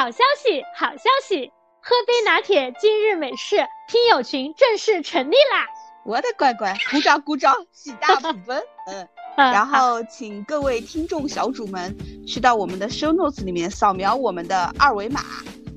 好消息，好消息！喝杯拿铁，今日美事听友群正式成立啦！我的乖乖，鼓掌鼓掌，喜大普奔。嗯，然后请各位听众小主们去到我们的 show notes 里面扫描我们的二维码，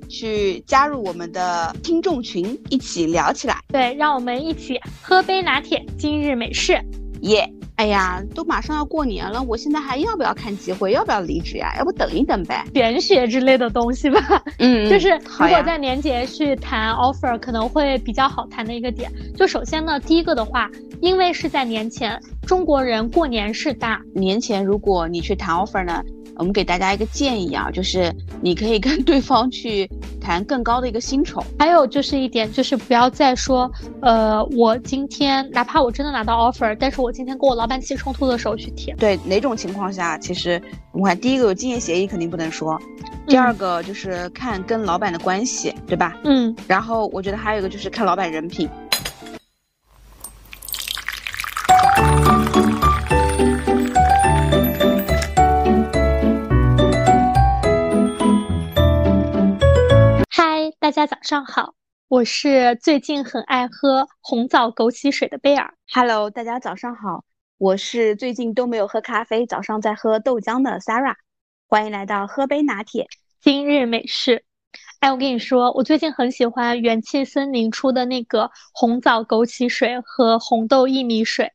去加入我们的听众群，一起聊起来。对，让我们一起喝杯拿铁，今日美事，耶！哎呀，都马上要过年了，我现在还要不要看机会？要不要离职呀？要不等一等呗？玄学之类的东西吧。嗯，就是如果在年节去谈 offer，可能会比较好谈的一个点。就首先呢，第一个的话，因为是在年前，中国人过年是大。年前如果你去谈 offer 呢？我们给大家一个建议啊，就是你可以跟对方去谈更高的一个薪酬。还有就是一点，就是不要再说，呃，我今天哪怕我真的拿到 offer，但是我今天跟我老板起冲突的时候去提。对，哪种情况下，其实我们看第一个有竞业协议肯定不能说，第二个就是看跟老板的关系，对吧？嗯。然后我觉得还有一个就是看老板人品。嗨大家早上好，我是最近很爱喝红枣枸杞水的贝尔。Hello，大家早上好，我是最近都没有喝咖啡，早上在喝豆浆的 Sarah。欢迎来到喝杯拿铁，今日美式。哎，我跟你说，我最近很喜欢元气森林出的那个红枣枸杞水和红豆薏米水。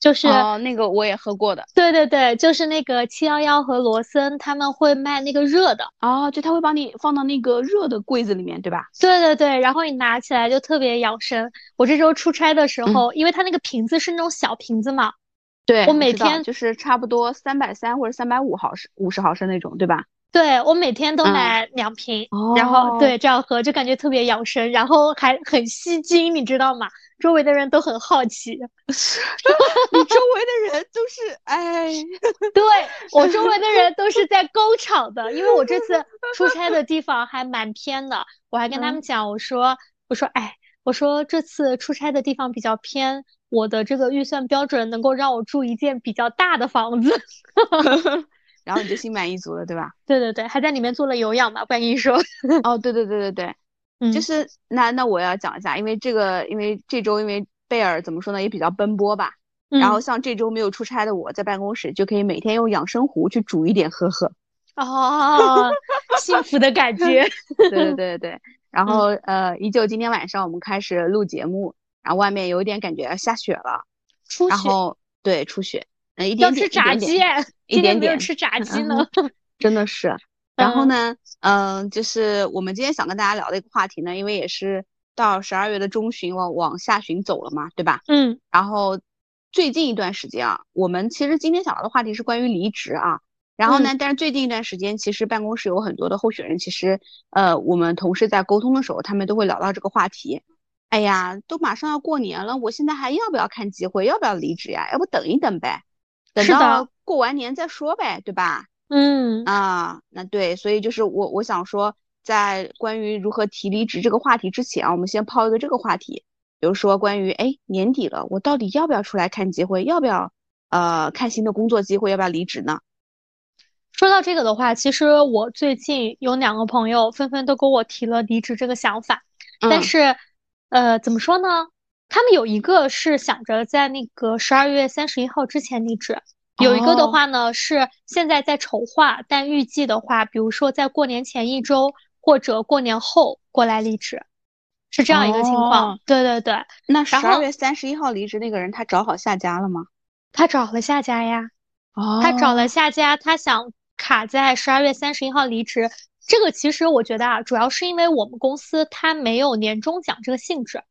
就是哦，那个我也喝过的。对对对，就是那个七幺幺和罗森他们会卖那个热的哦，就他会把你放到那个热的柜子里面，对吧？对对对，然后你拿起来就特别养生。我这周出差的时候，因为它那个瓶子是那种小瓶子嘛，对我每天就是差不多三百三或者三百五毫升、五十毫升那种，对吧？对我每天都买两瓶，然后对这样喝就感觉特别养生，然后还很吸睛，你知道吗？周围的人都很好奇，你周围的人都是哎，对我周围的人都是在工厂的，因为我这次出差的地方还蛮偏的，我还跟他们讲，我说我说哎，我说这次出差的地方比较偏，我的这个预算标准能够让我住一间比较大的房子，然后你就心满意足了，对吧？对对对，还在里面做了有氧嘛，不敢跟你说，哦，对对对对对。就是那那我要讲一下，因为这个，因为这周因为贝尔怎么说呢，也比较奔波吧。然后像这周没有出差的我，在办公室就可以每天用养生壶去煮一点喝喝。哦，幸福的感觉。对对对对对。然后呃，依旧今天晚上我们开始录节目，然后外面有一点感觉要下雪了。出雪。然后对出雪，嗯，一点点。要吃炸鸡，一点点吃炸鸡呢。真的是。然后呢，嗯，就是我们今天想跟大家聊的一个话题呢，因为也是到十二月的中旬往往下旬走了嘛，对吧？嗯。然后最近一段时间啊，我们其实今天想聊的话题是关于离职啊。然后呢，但是最近一段时间，其实办公室有很多的候选人，其实呃，我们同事在沟通的时候，他们都会聊到这个话题。哎呀，都马上要过年了，我现在还要不要看机会？要不要离职呀？要不等一等呗，等到过完年再说呗，对吧？嗯啊，那对，所以就是我我想说，在关于如何提离职这个话题之前啊，我们先抛一个这个话题，比如说关于哎年底了，我到底要不要出来看机会，要不要呃看新的工作机会，要不要离职呢？说到这个的话，其实我最近有两个朋友纷纷都跟我提了离职这个想法，但是呃怎么说呢？他们有一个是想着在那个十二月三十一号之前离职。有一个的话呢，是现在在筹划，但预计的话，比如说在过年前一周或者过年后过来离职，是这样一个情况。对对对，那十二月三十一号离职那个人，他找好下家了吗？他找了下家呀。哦。他找了下家，他想卡在十二月三十一号离职。这个其实我觉得啊，主要是因为我们公司它没有年终奖这个性质，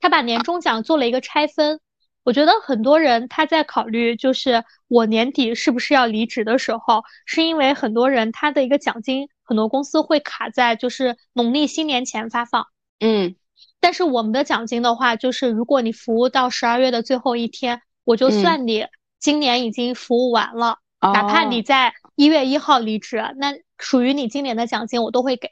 它把年终奖做了一个拆分。我觉得很多人他在考虑，就是我年底是不是要离职的时候，是因为很多人他的一个奖金，很多公司会卡在就是农历新年前发放。嗯，但是我们的奖金的话，就是如果你服务到十二月的最后一天，我就算你今年已经服务完了，哪怕你在一月一号离职，那属于你今年的奖金我都会给。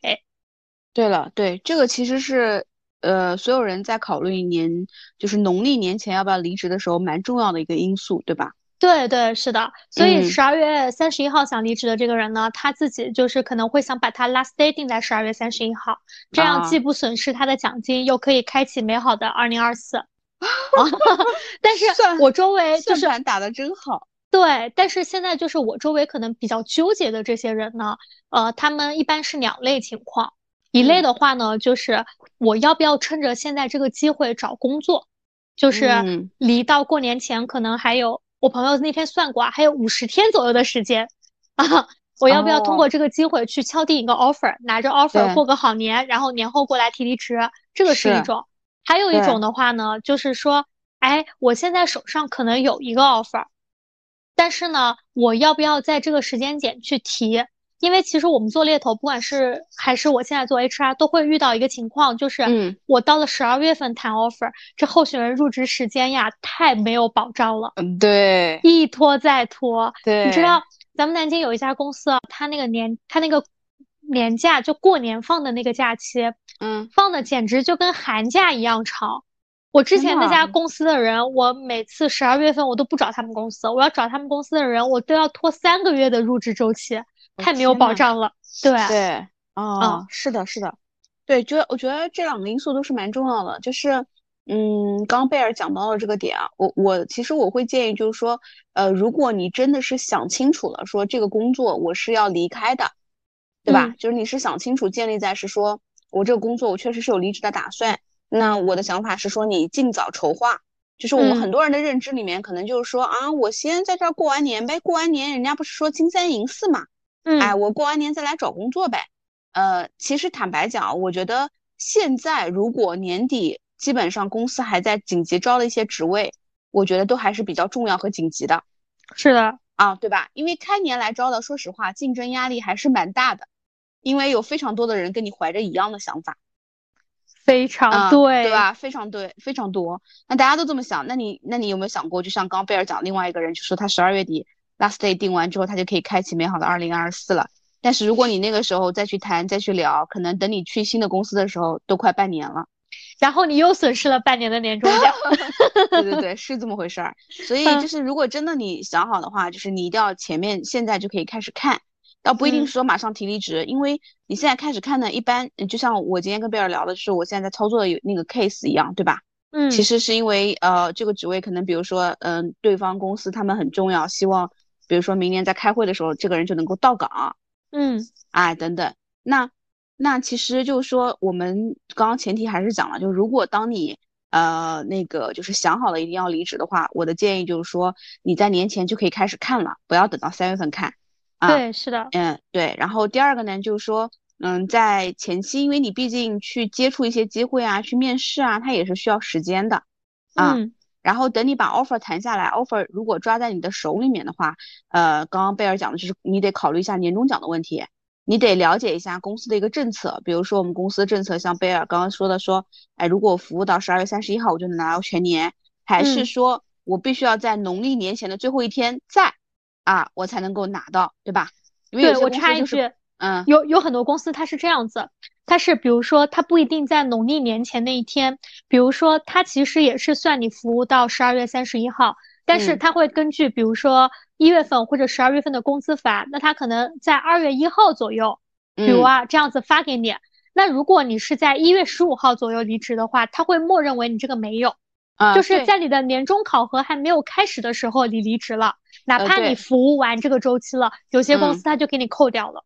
对了，对这个其实是。呃，所有人在考虑年，就是农历年前要不要离职的时候，蛮重要的一个因素，对吧？对对，是的。所以十二月三十一号想离职的这个人呢，他自己就是可能会想把他 last day 定在十二月三十一号，这样既不损失他的奖金，又可以开启美好的二零二四。但是，我周围就是打的真好。对，但是现在就是我周围可能比较纠结的这些人呢，呃，他们一般是两类情况。一类的话呢，就是我要不要趁着现在这个机会找工作，就是离到过年前可能还有，我朋友那天算过啊，还有五十天左右的时间 啊，我要不要通过这个机会去敲定一个 offer，拿着 offer 过个好年，然后年后过来提离职，这个是一种。还有一种的话呢，就是说，哎，我现在手上可能有一个 offer。但是呢，我要不要在这个时间点去提？因为其实我们做猎头，不管是还是我现在做 HR，都会遇到一个情况，就是，我到了十二月份谈 offer，这候选人入职时间呀，太没有保障了。嗯，对，一拖再拖。对，你知道咱们南京有一家公司啊，他那个年，他那个年假就过年放的那个假期，嗯，放的简直就跟寒假一样长。我之前那家公司的人，我每次十二月份我都不找他们公司，我要找他们公司的人，我都要拖三个月的入职周期，太没有保障了。对对，哦，是的，是的，对，觉得我觉得这两个因素都是蛮重要的。就是，嗯，刚贝尔讲到了这个点啊，我我其实我会建议，就是说，呃，如果你真的是想清楚了，说这个工作我是要离开的，对吧？就是你是想清楚，建立在是说我这个工作我确实是有离职的打算。那我的想法是说，你尽早筹划。就是我们很多人的认知里面，可能就是说啊，我先在这儿过完年呗，过完年人家不是说金三银四嘛，嗯，哎，我过完年再来找工作呗。呃，其实坦白讲，我觉得现在如果年底基本上公司还在紧急招的一些职位，我觉得都还是比较重要和紧急的。是的，啊，对吧？因为开年来招的，说实话，竞争压力还是蛮大的，因为有非常多的人跟你怀着一样的想法。非常对，对吧？非常对，非常多。那大家都这么想，那你那你有没有想过，就像刚贝尔讲，另外一个人就说他十二月底 last day 定完之后，他就可以开启美好的二零二四了。但是如果你那个时候再去谈、再去聊，可能等你去新的公司的时候，都快半年了，然后你又损失了半年的年终奖。对对对，是这么回事儿。所以就是，如果真的你想好的话，就是你一定要前面现在就可以开始看。倒不一定说马上提离职，因为你现在开始看呢，一般就像我今天跟贝尔聊的，就是我现在在操作的有那个 case 一样，对吧？嗯，其实是因为呃这个职位可能比如说嗯对方公司他们很重要，希望比如说明年在开会的时候这个人就能够到岗，嗯，哎等等，那那其实就是说我们刚刚前提还是讲了，就如果当你呃那个就是想好了一定要离职的话，我的建议就是说你在年前就可以开始看了，不要等到三月份看。对，是的，嗯，对，然后第二个呢，就是说，嗯，在前期，因为你毕竟去接触一些机会啊，去面试啊，它也是需要时间的，啊，然后等你把 offer 谈下来，offer 如果抓在你的手里面的话，呃，刚刚贝尔讲的就是你得考虑一下年终奖的问题，你得了解一下公司的一个政策，比如说我们公司的政策，像贝尔刚刚说的，说，哎，如果我服务到十二月三十一号，我就能拿到全年，还是说我必须要在农历年前的最后一天在。啊，我才能够拿到，对吧？对我插一句，嗯，有有很多公司它是这样子，它是比如说它不一定在农历年前那一天，比如说它其实也是算你服务到十二月三十一号，但是它会根据比如说一月份或者十二月份的工资发，那它可能在二月一号左右，比如啊这样子发给你。那如果你是在一月十五号左右离职的话，他会默认为你这个没有。就是在你的年终考核还没有开始的时候，你离职了，哪怕你服务完这个周期了，有些公司他就给你扣掉了。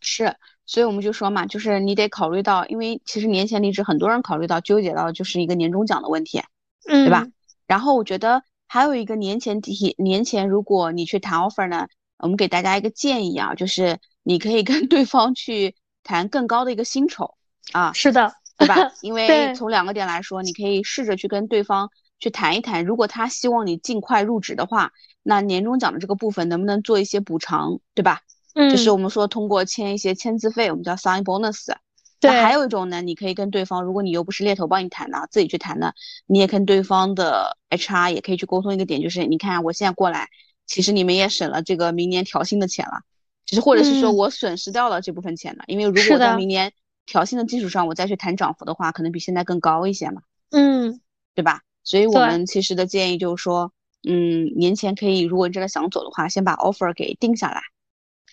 是，所以我们就说嘛，就是你得考虑到，因为其实年前离职，很多人考虑到纠结到就是一个年终奖的问题，嗯，对吧？然后我觉得还有一个年前提，年前如果你去谈 offer 呢，我们给大家一个建议啊，就是你可以跟 对方去谈更高的一个薪酬啊。是的。对吧？因为从两个点来说，你可以试着去跟对方去谈一谈，如果他希望你尽快入职的话，那年终奖的这个部分能不能做一些补偿，对吧？嗯，就是我们说通过签一些签字费，我们叫 sign bonus。对，还有一种呢，你可以跟对方，如果你又不是猎头帮你谈的，自己去谈的，你也跟对方的 HR 也可以去沟通一个点，就是你看我现在过来，其实你们也省了这个明年调薪的钱了，其实或者是说我损失掉了这部分钱了，因为如果在明年。调薪的基础上，我再去谈涨幅的话，可能比现在更高一些嘛。嗯，对吧？所以我们其实的建议就是说，嗯，年前可以，如果你真的想走的话，先把 offer 给定下来。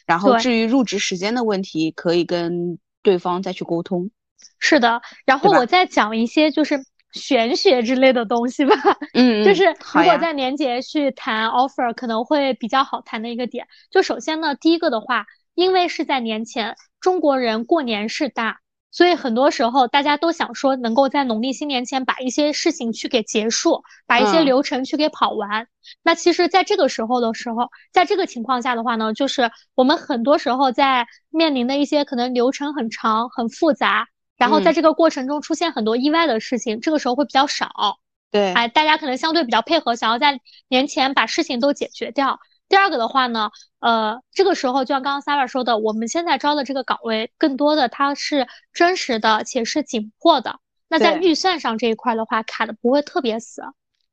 然后至于入职时间的问题，可以跟对方再去沟通。是的，然后我再讲一些就是玄学之类的东西吧。嗯，就是如果在年节去谈 offer，可能会比较好谈的一个点。就首先呢，第一个的话，因为是在年前，中国人过年是大。所以很多时候，大家都想说能够在农历新年前把一些事情去给结束，把一些流程去给跑完。那其实，在这个时候的时候，在这个情况下的话呢，就是我们很多时候在面临的一些可能流程很长、很复杂，然后在这个过程中出现很多意外的事情，这个时候会比较少。对，哎，大家可能相对比较配合，想要在年前把事情都解决掉。第二个的话呢，呃，这个时候就像刚刚 Sarah 说的，我们现在招的这个岗位，更多的它是真实的且是紧迫的。那在预算上这一块的话，卡的不会特别死。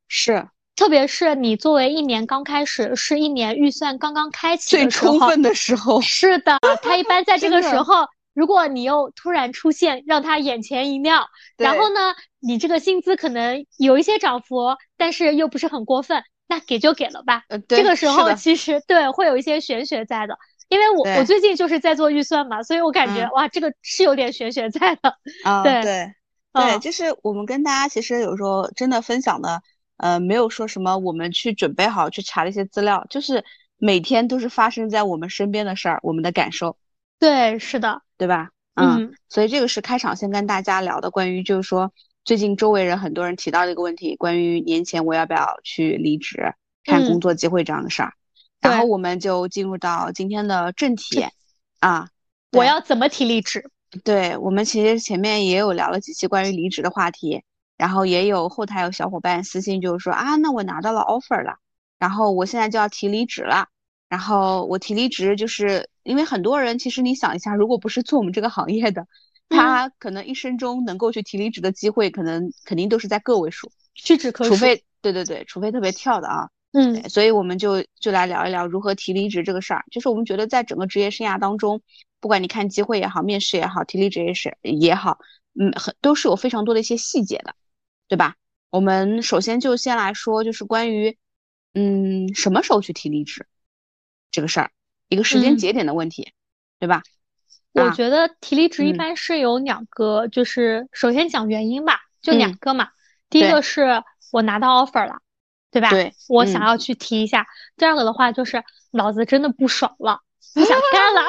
是，特别是你作为一年刚开始，是一年预算刚刚开启最充分的时候。是的，他一般在这个时候，如果你又突然出现，让他眼前一亮，然后呢，你这个薪资可能有一些涨幅，但是又不是很过分。那给就给了吧。这个时候其实对会有一些玄学在的，因为我我最近就是在做预算嘛，所以我感觉哇，这个是有点玄学在的。啊，对对对，就是我们跟大家其实有时候真的分享的，呃，没有说什么我们去准备好去查的一些资料，就是每天都是发生在我们身边的事儿，我们的感受。对，是的，对吧？嗯，所以这个是开场先跟大家聊的，关于就是说。最近周围人很多人提到一个问题，关于年前我要不要去离职、看工作机会这样的事儿，然后我们就进入到今天的正题啊，我要怎么提离职？对我们其实前面也有聊了几期关于离职的话题，然后也有后台有小伙伴私信就是说啊，那我拿到了 offer 了，然后我现在就要提离职了，然后我提离职就是因为很多人其实你想一下，如果不是做我们这个行业的。他可能一生中能够去提离职的机会，可能肯定都是在个位数，屈指可数。除非对对对，除非特别跳的啊。嗯，所以我们就就来聊一聊如何提离职这个事儿。就是我们觉得在整个职业生涯当中，不管你看机会也好，面试也好，提离职也是也好，嗯，很都是有非常多的一些细节的，对吧？我们首先就先来说，就是关于嗯什么时候去提离职这个事儿，一个时间节点的问题，对吧？我觉得提离职一般是有两个，就是首先讲原因吧，就两个嘛。第一个是我拿到 offer 了，对吧？对，我想要去提一下。第二个的话就是脑子真的不爽了，不想干了。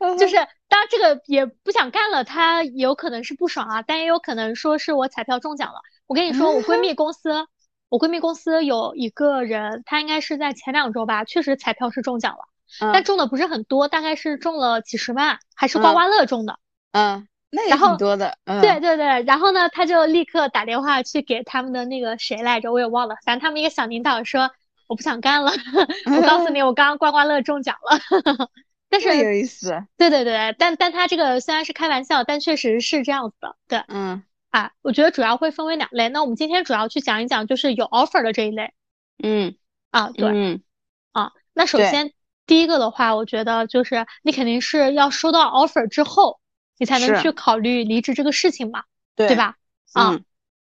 就是当然这个也不想干了，他有可能是不爽啊，但也有可能说是我彩票中奖了。我跟你说，我闺蜜公司，我闺蜜公司有一个人，她应该是在前两周吧，确实彩票是中奖了。但中的不是很多，大概是中了几十万，还是刮刮乐中的。嗯，那也挺多的。嗯，对对对，然后呢，他就立刻打电话去给他们的那个谁来着，我也忘了。反正他们一个小领导说，我不想干了。我告诉你，我刚刚刮刮乐中奖了。但是有意思。对对对，但但他这个虽然是开玩笑，但确实是这样子的。对，嗯，啊，我觉得主要会分为两类。那我们今天主要去讲一讲，就是有 offer 的这一类。嗯，啊，对，嗯，啊，那首先。第一个的话，我觉得就是你肯定是要收到 offer 之后，你才能去考虑离职这个事情嘛，对吧？啊，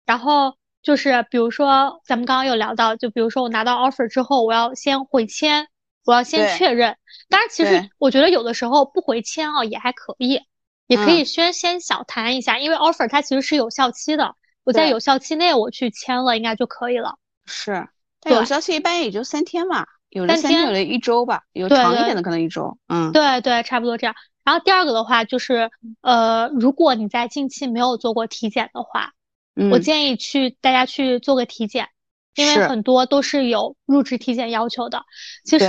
然后就是比如说咱们刚刚有聊到，就比如说我拿到 offer 之后，我要先回签，我要先确认。当然，其实我觉得有的时候不回签啊也还可以，也可以先先小谈一下，因为 offer 它其实是有效期的，我在有效期内我去签了应该就可以了。是，有效期一般也就三天嘛。有的三天，有的一周吧，有长一点的可能一周。嗯，对对，差不多这样。然后第二个的话就是，呃，如果你在近期没有做过体检的话，我建议去大家去做个体检，因为很多都是有入职体检要求的。其实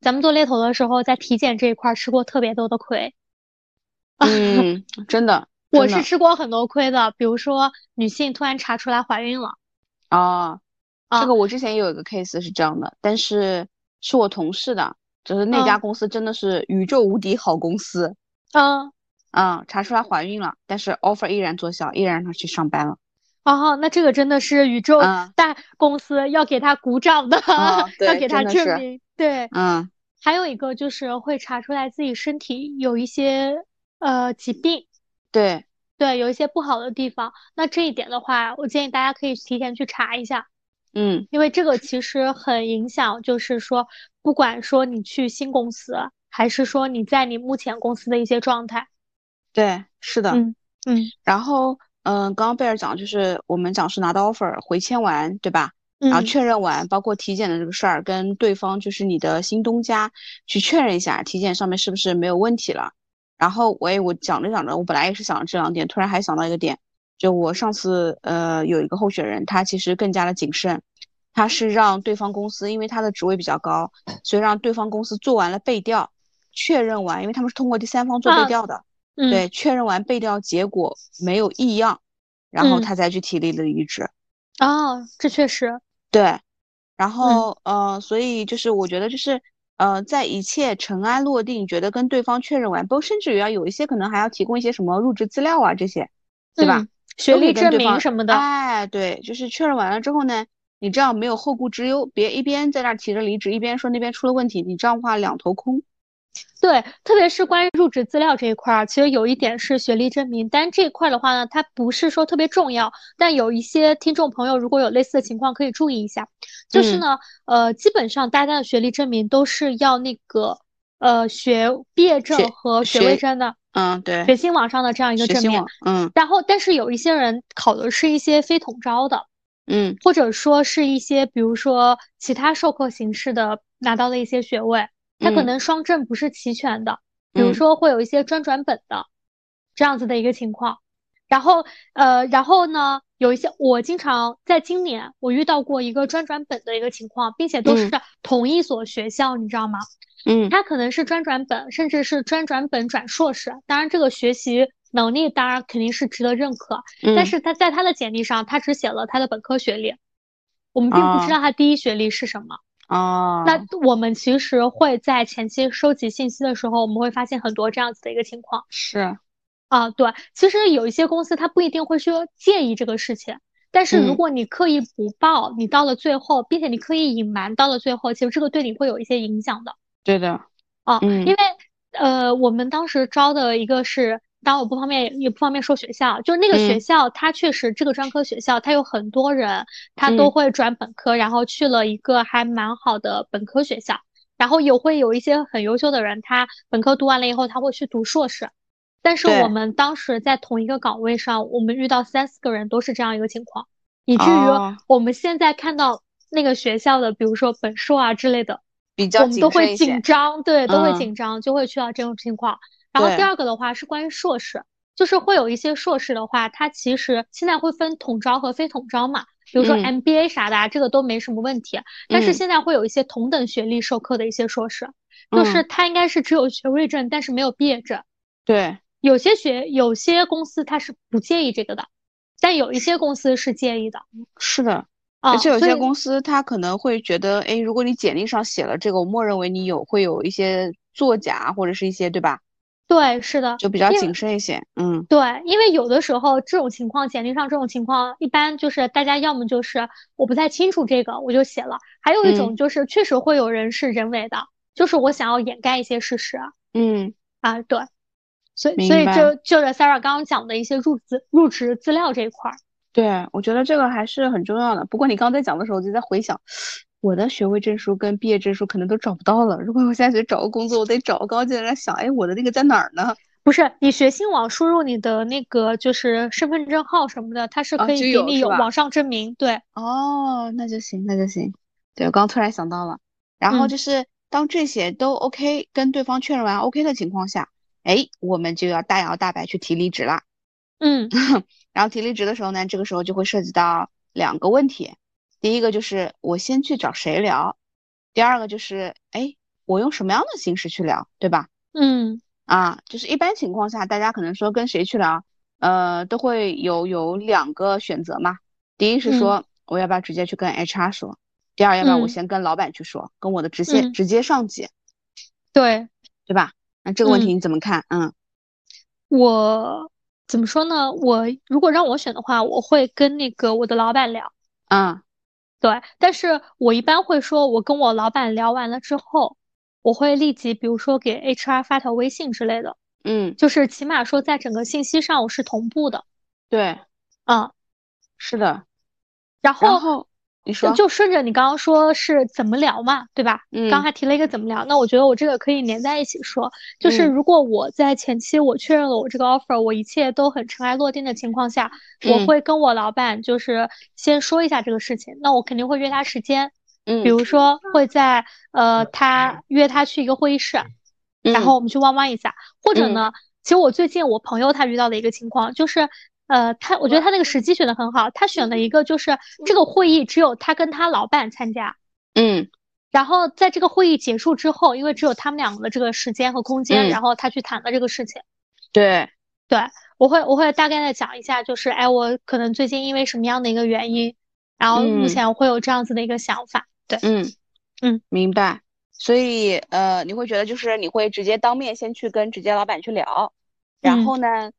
咱们做猎头的时候，在体检这一块吃过特别多的亏。嗯，真的，我是吃过很多亏的。比如说，女性突然查出来怀孕了。啊，这个我之前也有一个 case 是这样的，但是。是我同事的，就是那家公司真的是宇宙无敌好公司，嗯嗯，查出来怀孕了，但是 offer 依然作效，依然让她去上班了。哦，那这个真的是宇宙大公司，要给他鼓掌的，要给他证明。对，嗯，还有一个就是会查出来自己身体有一些呃疾病，对对，有一些不好的地方。那这一点的话，我建议大家可以提前去查一下。嗯，因为这个其实很影响，就是说，不管说你去新公司，还是说你在你目前公司的一些状态。对，是的，嗯嗯。然后，嗯，刚刚贝尔讲就是我们讲是拿到 offer 回签完，对吧？然后确认完，包括体检的这个事儿，跟对方就是你的新东家去确认一下，体检上面是不是没有问题了。然后我也我讲着讲着，我本来也是想这两点，突然还想到一个点，就我上次呃有一个候选人，他其实更加的谨慎，他是让对方公司，因为他的职位比较高，所以让对方公司做完了背调，确认完，因为他们是通过第三方做背调的，对，确认完背调结果没有异样，然后他才去提离了离职。哦，这确实。对，然后呃，所以就是我觉得就是呃，在一切尘埃落定，觉得跟对方确认完，不甚至于要有一些可能还要提供一些什么入职资料啊这些，对吧？学历证明什么的。哎，对，就是确认完了之后呢，你这样没有后顾之忧，别一边在那提着离职，一边说那边出了问题，你这样的话两头空。对，特别是关于入职资料这一块儿，其实有一点是学历证明，但这一块的话呢，它不是说特别重要。但有一些听众朋友如果有类似的情况，可以注意一下。就是呢，呃，基本上大家的学历证明都是要那个呃学毕业证和学位证的。嗯，对。学新网上的这样一个证明。嗯。然后，但是有一些人考的是一些非统招的。嗯。或者说是一些，比如说其他授课形式的拿到的一些学位。他可能双证不是齐全的，比如说会有一些专转本的这样子的一个情况，然后呃，然后呢，有一些我经常在今年我遇到过一个专转本的一个情况，并且都是同一所学校，你知道吗？嗯，他可能是专转本，甚至是专转本转硕士，当然这个学习能力当然肯定是值得认可，但是他在他的简历上他只写了他的本科学历，我们并不知道他第一学历是什么。哦，那我们其实会在前期收集信息的时候，我们会发现很多这样子的一个情况。是，啊，对，其实有一些公司他不一定会说介意这个事情，但是如果你刻意不报，你到了最后，并且你刻意隐瞒到了最后，其实这个对你会有一些影响的。对的，啊，因为呃，我们当时招的一个是。当然我不方便，也不方便说学校，就是那个学校，它确实这个专科学校，它有很多人，他都会转本科，然后去了一个还蛮好的本科学校，然后有会有一些很优秀的人，他本科读完了以后，他会去读硕士。但是我们当时在同一个岗位上，我们遇到三四个人都是这样一个情况，以至于我们现在看到那个学校的，比如说本硕啊之类的，比较我们都会紧张，对，都会紧张，就会去到这种情况。然后第二个的话是关于硕士，就是会有一些硕士的话，它其实现在会分统招和非统招嘛，比如说 MBA 啥的，这个都没什么问题。但是现在会有一些同等学历授课的一些硕士，就是它应该是只有学位证，但是没有毕业证。对，有些学有些公司它是不介意这个的，但有一些公司是介意的。是的，而且有些公司他可能会觉得，哎，如果你简历上写了这个，我默认为你有会有一些作假或者是一些，对吧？对，是的，就比较谨慎一些。嗯，对，因为有的时候这种情况，简历上这种情况，一般就是大家要么就是我不太清楚这个，我就写了；还有一种就是确实会有人是人为的，就是我想要掩盖一些事实。嗯，啊，对，所以所以就就是 Sarah 刚刚讲的一些入职入职资料这一块儿。对，我觉得这个还是很重要的。不过你刚才讲的时候，我就在回想。我的学位证书跟毕业证书可能都找不到了。如果我现在去找个工作，我得找。刚刚就在那想，哎，我的那个在哪儿呢？不是，你学信网输入你的那个就是身份证号什么的，它是可以给你有网上证明。对，哦，那就行，那就行。对，我刚突然想到了。然后就是当这些都 OK，跟对方确认完 OK 的情况下，哎，我们就要大摇大摆去提离职啦。嗯，然后提离职的时候呢，这个时候就会涉及到两个问题。第一个就是我先去找谁聊，第二个就是哎，我用什么样的形式去聊，对吧？嗯，啊，就是一般情况下，大家可能说跟谁去聊，呃，都会有有两个选择嘛。第一是说我要不要直接去跟 HR 说，第二要不要我先跟老板去说，跟我的直接直接上级，对对吧？那这个问题你怎么看？嗯，我怎么说呢？我如果让我选的话，我会跟那个我的老板聊。嗯。对，但是我一般会说，我跟我老板聊完了之后，我会立即，比如说给 HR 发条微信之类的，嗯，就是起码说在整个信息上我是同步的。对，嗯，是的。然后，你说就顺着你刚刚说是怎么聊嘛，对吧？嗯，刚还提了一个怎么聊，那我觉得我这个可以连在一起说，就是如果我在前期我确认了我这个 offer，我一切都很尘埃落定的情况下，我会跟我老板就是先说一下这个事情，那我肯定会约他时间，嗯，比如说会在呃他约他去一个会议室，然后我们去弯弯一下，或者呢，其实我最近我朋友他遇到的一个情况就是。呃，他我觉得他那个时机选的很好，他选了一个就是这个会议只有他跟他老板参加，嗯，然后在这个会议结束之后，因为只有他们两个的这个时间和空间，然后他去谈了这个事情。对，对我会我会大概的讲一下，就是哎，我可能最近因为什么样的一个原因，然后目前会有这样子的一个想法。对，嗯嗯，明白。所以呃，你会觉得就是你会直接当面先去跟直接老板去聊，然后呢？嗯，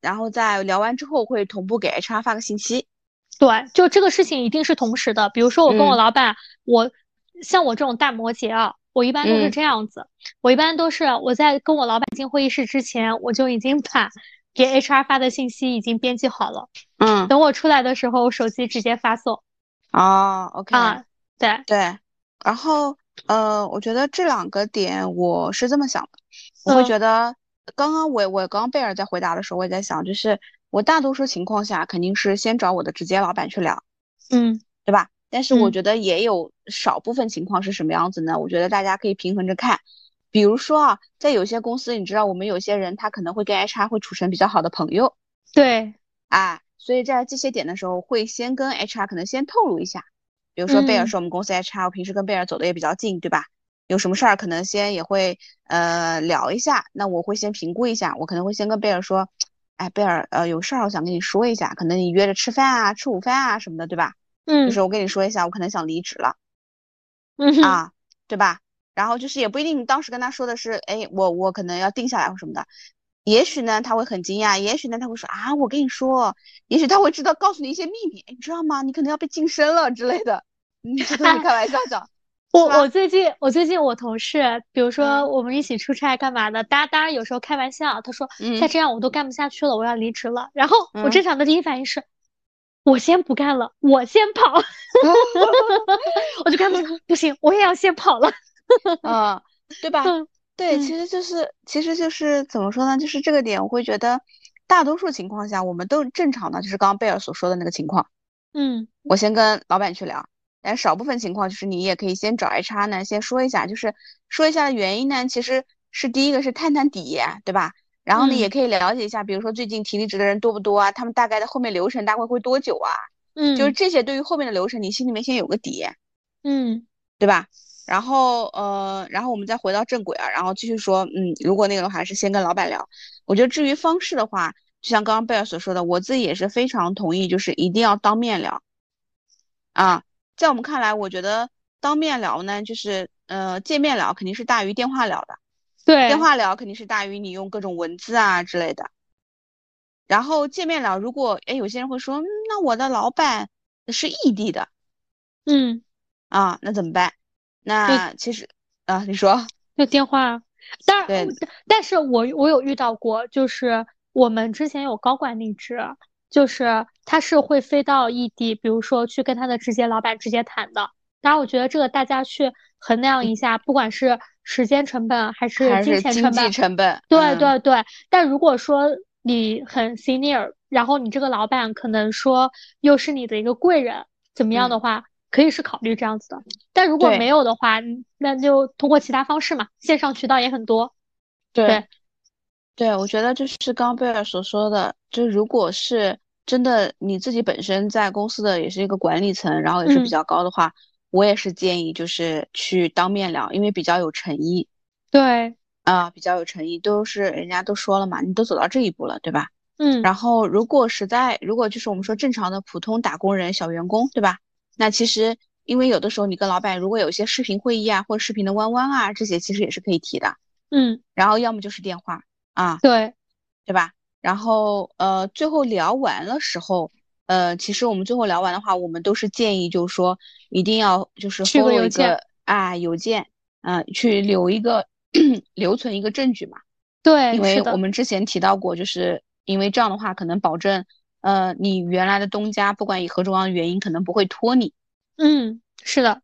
然后在聊完之后会同步给 HR 发个信息。对，就这个事情一定是同时的。比如说我跟我老板，我像我这种大摩羯啊，我一般都是这样子。我一般都是我在跟我老板进会议室之前，我就已经把给 HR 发的信息已经编辑好了。嗯，等我出来的时候，手机直接发送。哦，OK。啊，对对。然后呃，我觉得这两个点我是这么想的，我会觉得。刚刚我我刚贝尔在回答的时候，我也在想，就是我大多数情况下肯定是先找我的直接老板去聊，嗯，对吧？但是我觉得也有少部分情况是什么样子呢？我觉得大家可以平衡着看，比如说啊，在有些公司，你知道我们有些人他可能会跟 HR 会处成比较好的朋友，对，啊，所以在这些点的时候会先跟 HR 可能先透露一下，比如说贝尔是我们公司 HR，我平时跟贝尔走的也比较近，对吧？有什么事儿可能先也会呃聊一下，那我会先评估一下，我可能会先跟贝尔说，哎，贝尔，呃，有事儿我想跟你说一下，可能你约着吃饭啊，吃午饭啊什么的，对吧？嗯，就是我跟你说一下，我可能想离职了，嗯啊，对吧？然后就是也不一定当时跟他说的是，哎，我我可能要定下来或什么的，也许呢他会很惊讶，也许呢他会说啊，我跟你说，也许他会知道告诉你一些秘密，你知道吗？你可能要被晋升了之类的，你这都是开玩笑讲。我我最近我最近我同事，比如说我们一起出差干嘛的，大家当然有时候开玩笑，他说再这样我都干不下去了，我要离职了。然后我正常的第一反应是，我先不干了，我先跑 我就干不不行，我也要先跑了，啊，对吧？对，其实就是其实就是怎么说呢？就是这个点，我会觉得大多数情况下我们都正常的，就是刚刚贝尔所说的那个情况。嗯，我先跟老板去聊。但少部分情况就是你也可以先找 HR 呢，先说一下，就是说一下原因呢，其实是第一个是探探底，对吧？然后呢，也可以了解一下，比如说最近提离职的人多不多啊？他们大概的后面流程大概会多久啊？嗯，就是这些对于后面的流程，你心里面先有个底，嗯，对吧？然后呃，然后我们再回到正轨啊，然后继续说，嗯，如果那个的话是先跟老板聊。我觉得至于方式的话，就像刚刚贝尔所说的，我自己也是非常同意，就是一定要当面聊啊。在我们看来，我觉得当面聊呢，就是呃见面聊肯定是大于电话聊的，对，电话聊肯定是大于你用各种文字啊之类的。然后见面聊，如果哎有些人会说，那我的老板是异地的，嗯，啊，那怎么办？那其实啊，你说就电话，但但是我我有遇到过，就是我们之前有高管离职。就是他是会飞到异地，比如说去跟他的直接老板直接谈的。当然，我觉得这个大家去衡量一下，不管是时间成本还是金钱成本，成本。对对对。但如果说你很 senior，然后你这个老板可能说又是你的一个贵人，怎么样的话，可以是考虑这样子的。但如果没有的话，那就通过其他方式嘛，线上渠道也很多。对。对，我觉得就是刚刚贝尔所说的，就如果是真的你自己本身在公司的也是一个管理层，然后也是比较高的话，我也是建议就是去当面聊，因为比较有诚意。对，啊，比较有诚意，都是人家都说了嘛，你都走到这一步了，对吧？嗯。然后如果实在，如果就是我们说正常的普通打工人、小员工，对吧？那其实因为有的时候你跟老板如果有一些视频会议啊，或者视频的弯弯啊，这些其实也是可以提的。嗯。然后要么就是电话。啊，对，对吧？然后呃，最后聊完了时候，呃，其实我们最后聊完的话，我们都是建议，就是说一定要就是发一个啊邮件，嗯，去留一个 留存一个证据嘛。对，因为我们之前提到过，就是因为这样的话可能保证呃，你原来的东家不管以何种样的原因，可能不会拖你。嗯，是的，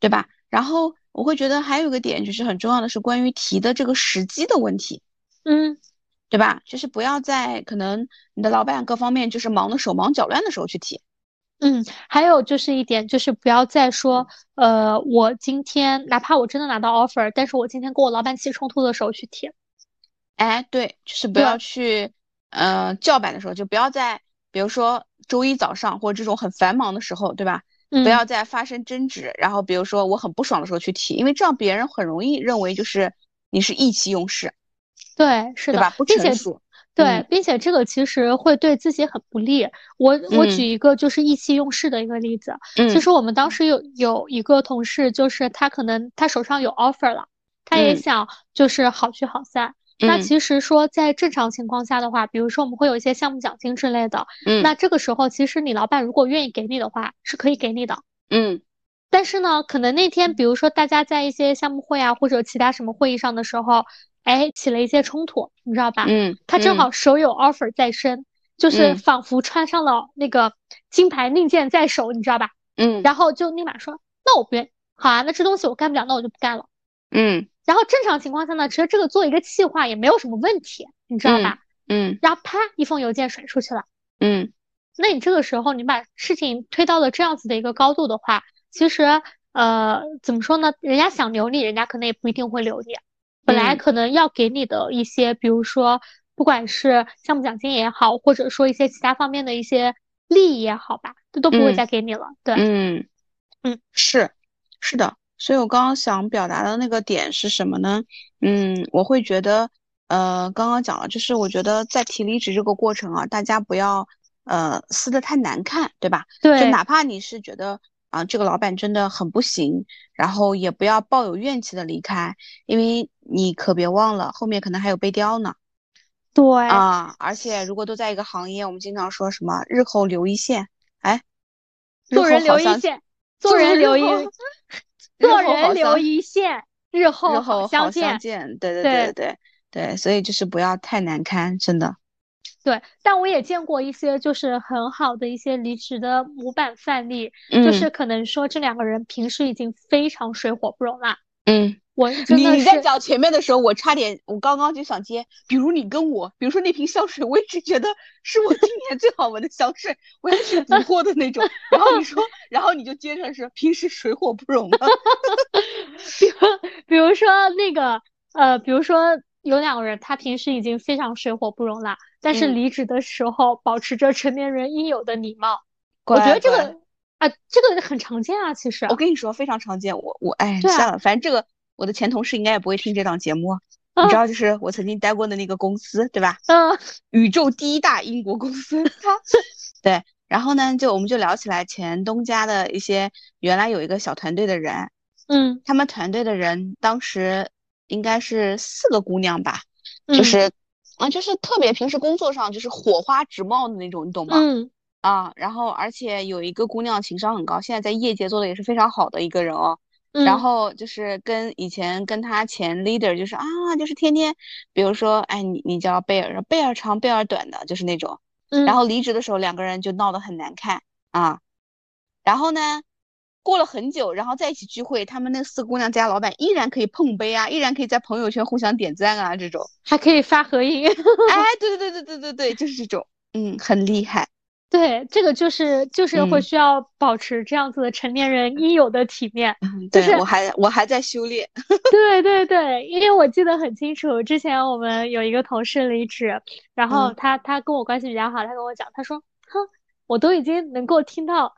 对吧？然后我会觉得还有一个点就是很重要的是关于提的这个时机的问题。嗯，对吧？就是不要在可能你的老板各方面就是忙得手忙脚乱的时候去提。嗯，还有就是一点，就是不要再说，呃，我今天哪怕我真的拿到 offer，但是我今天跟我老板起冲突的时候去提。哎，对，就是不要去，呃，叫板的时候，就不要在，比如说周一早上或者这种很繁忙的时候，对吧？不要在发生争执，然后比如说我很不爽的时候去提，因为这样别人很容易认为就是你是意气用事。对，是的，对吧？不成熟。对，并且这个其实会对自己很不利。我我举一个就是意气用事的一个例子。嗯。其实我们当时有有一个同事，就是他可能他手上有 offer 了，他也想就是好聚好散。那其实说在正常情况下的话，比如说我们会有一些项目奖金之类的。嗯。那这个时候其实你老板如果愿意给你的话，是可以给你的。嗯。但是呢，可能那天比如说大家在一些项目会啊或者其他什么会议上的时候。哎，起了一些冲突，你知道吧？嗯，他正好手有 offer 在身，就是仿佛穿上了那个金牌令箭在手，你知道吧？嗯，然后就立马说，那我不愿，好啊，那这东西我干不了，那我就不干了。嗯，然后正常情况下呢，其实这个做一个企划也没有什么问题，你知道吧？嗯，然后啪，一封邮件甩出去了。嗯，那你这个时候你把事情推到了这样子的一个高度的话，其实呃，怎么说呢？人家想留你，人家可能也不一定会留你。本来可能要给你的一些，比如说，不管是项目奖金也好，或者说一些其他方面的一些利益也好吧，这都不会再给你了。对，嗯嗯，是是的。所以我刚刚想表达的那个点是什么呢？嗯，我会觉得，呃，刚刚讲了，就是我觉得在提离职这个过程啊，大家不要呃撕的太难看，对吧？对，就哪怕你是觉得。啊，这个老板真的很不行，然后也不要抱有怨气的离开，因为你可别忘了后面可能还有背调呢。对啊，而且如果都在一个行业，我们经常说什么日后留一线，哎，做人留一线，做人留 一，做人留一线，日后好相见。对对对对对对，所以就是不要太难堪，真的。对，但我也见过一些就是很好的一些离职的模板范例，就是可能说这两个人平时已经非常水火不容了。嗯，我你在讲前面的时候，我差点，我刚刚就想接，比如你跟我，比如说那瓶香水，我一直觉得是我今年最好闻的香水，我要去补货的那种。然后你说，然后你就接着是平时水火不容的。比如，比如说那个，呃，比如说有两个人，他平时已经非常水火不容了。但是离职的时候保持着成年人应有的礼貌，我觉得这个啊，这个很常见啊。其实我跟你说非常常见。我我哎，算了，反正这个我的前同事应该也不会听这档节目。你知道，就是我曾经待过的那个公司，对吧？嗯。宇宙第一大英国公司。对。然后呢，就我们就聊起来前东家的一些原来有一个小团队的人。嗯。他们团队的人当时应该是四个姑娘吧，就是。啊，就是特别平时工作上就是火花直冒的那种，你懂吗？嗯。啊，然后而且有一个姑娘情商很高，现在在业界做的也是非常好的一个人哦。嗯。然后就是跟以前跟他前 leader 就是啊，就是天天，比如说，哎，你你叫贝尔，贝尔长贝尔短的，就是那种。嗯。然后离职的时候，两个人就闹得很难看啊。然后呢？过了很久，然后在一起聚会，他们那四姑娘家老板依然可以碰杯啊，依然可以在朋友圈互相点赞啊，这种还可以发合影。哎，对对对对对对对，就是这种，嗯，很厉害。对，这个就是就是会需要保持这样子的成年人应有的体面。对我还我还在修炼。对对对，因为我记得很清楚，之前我们有一个同事离职，然后他他跟我关系比较好，他跟我讲，他说，哼，我都已经能够听到。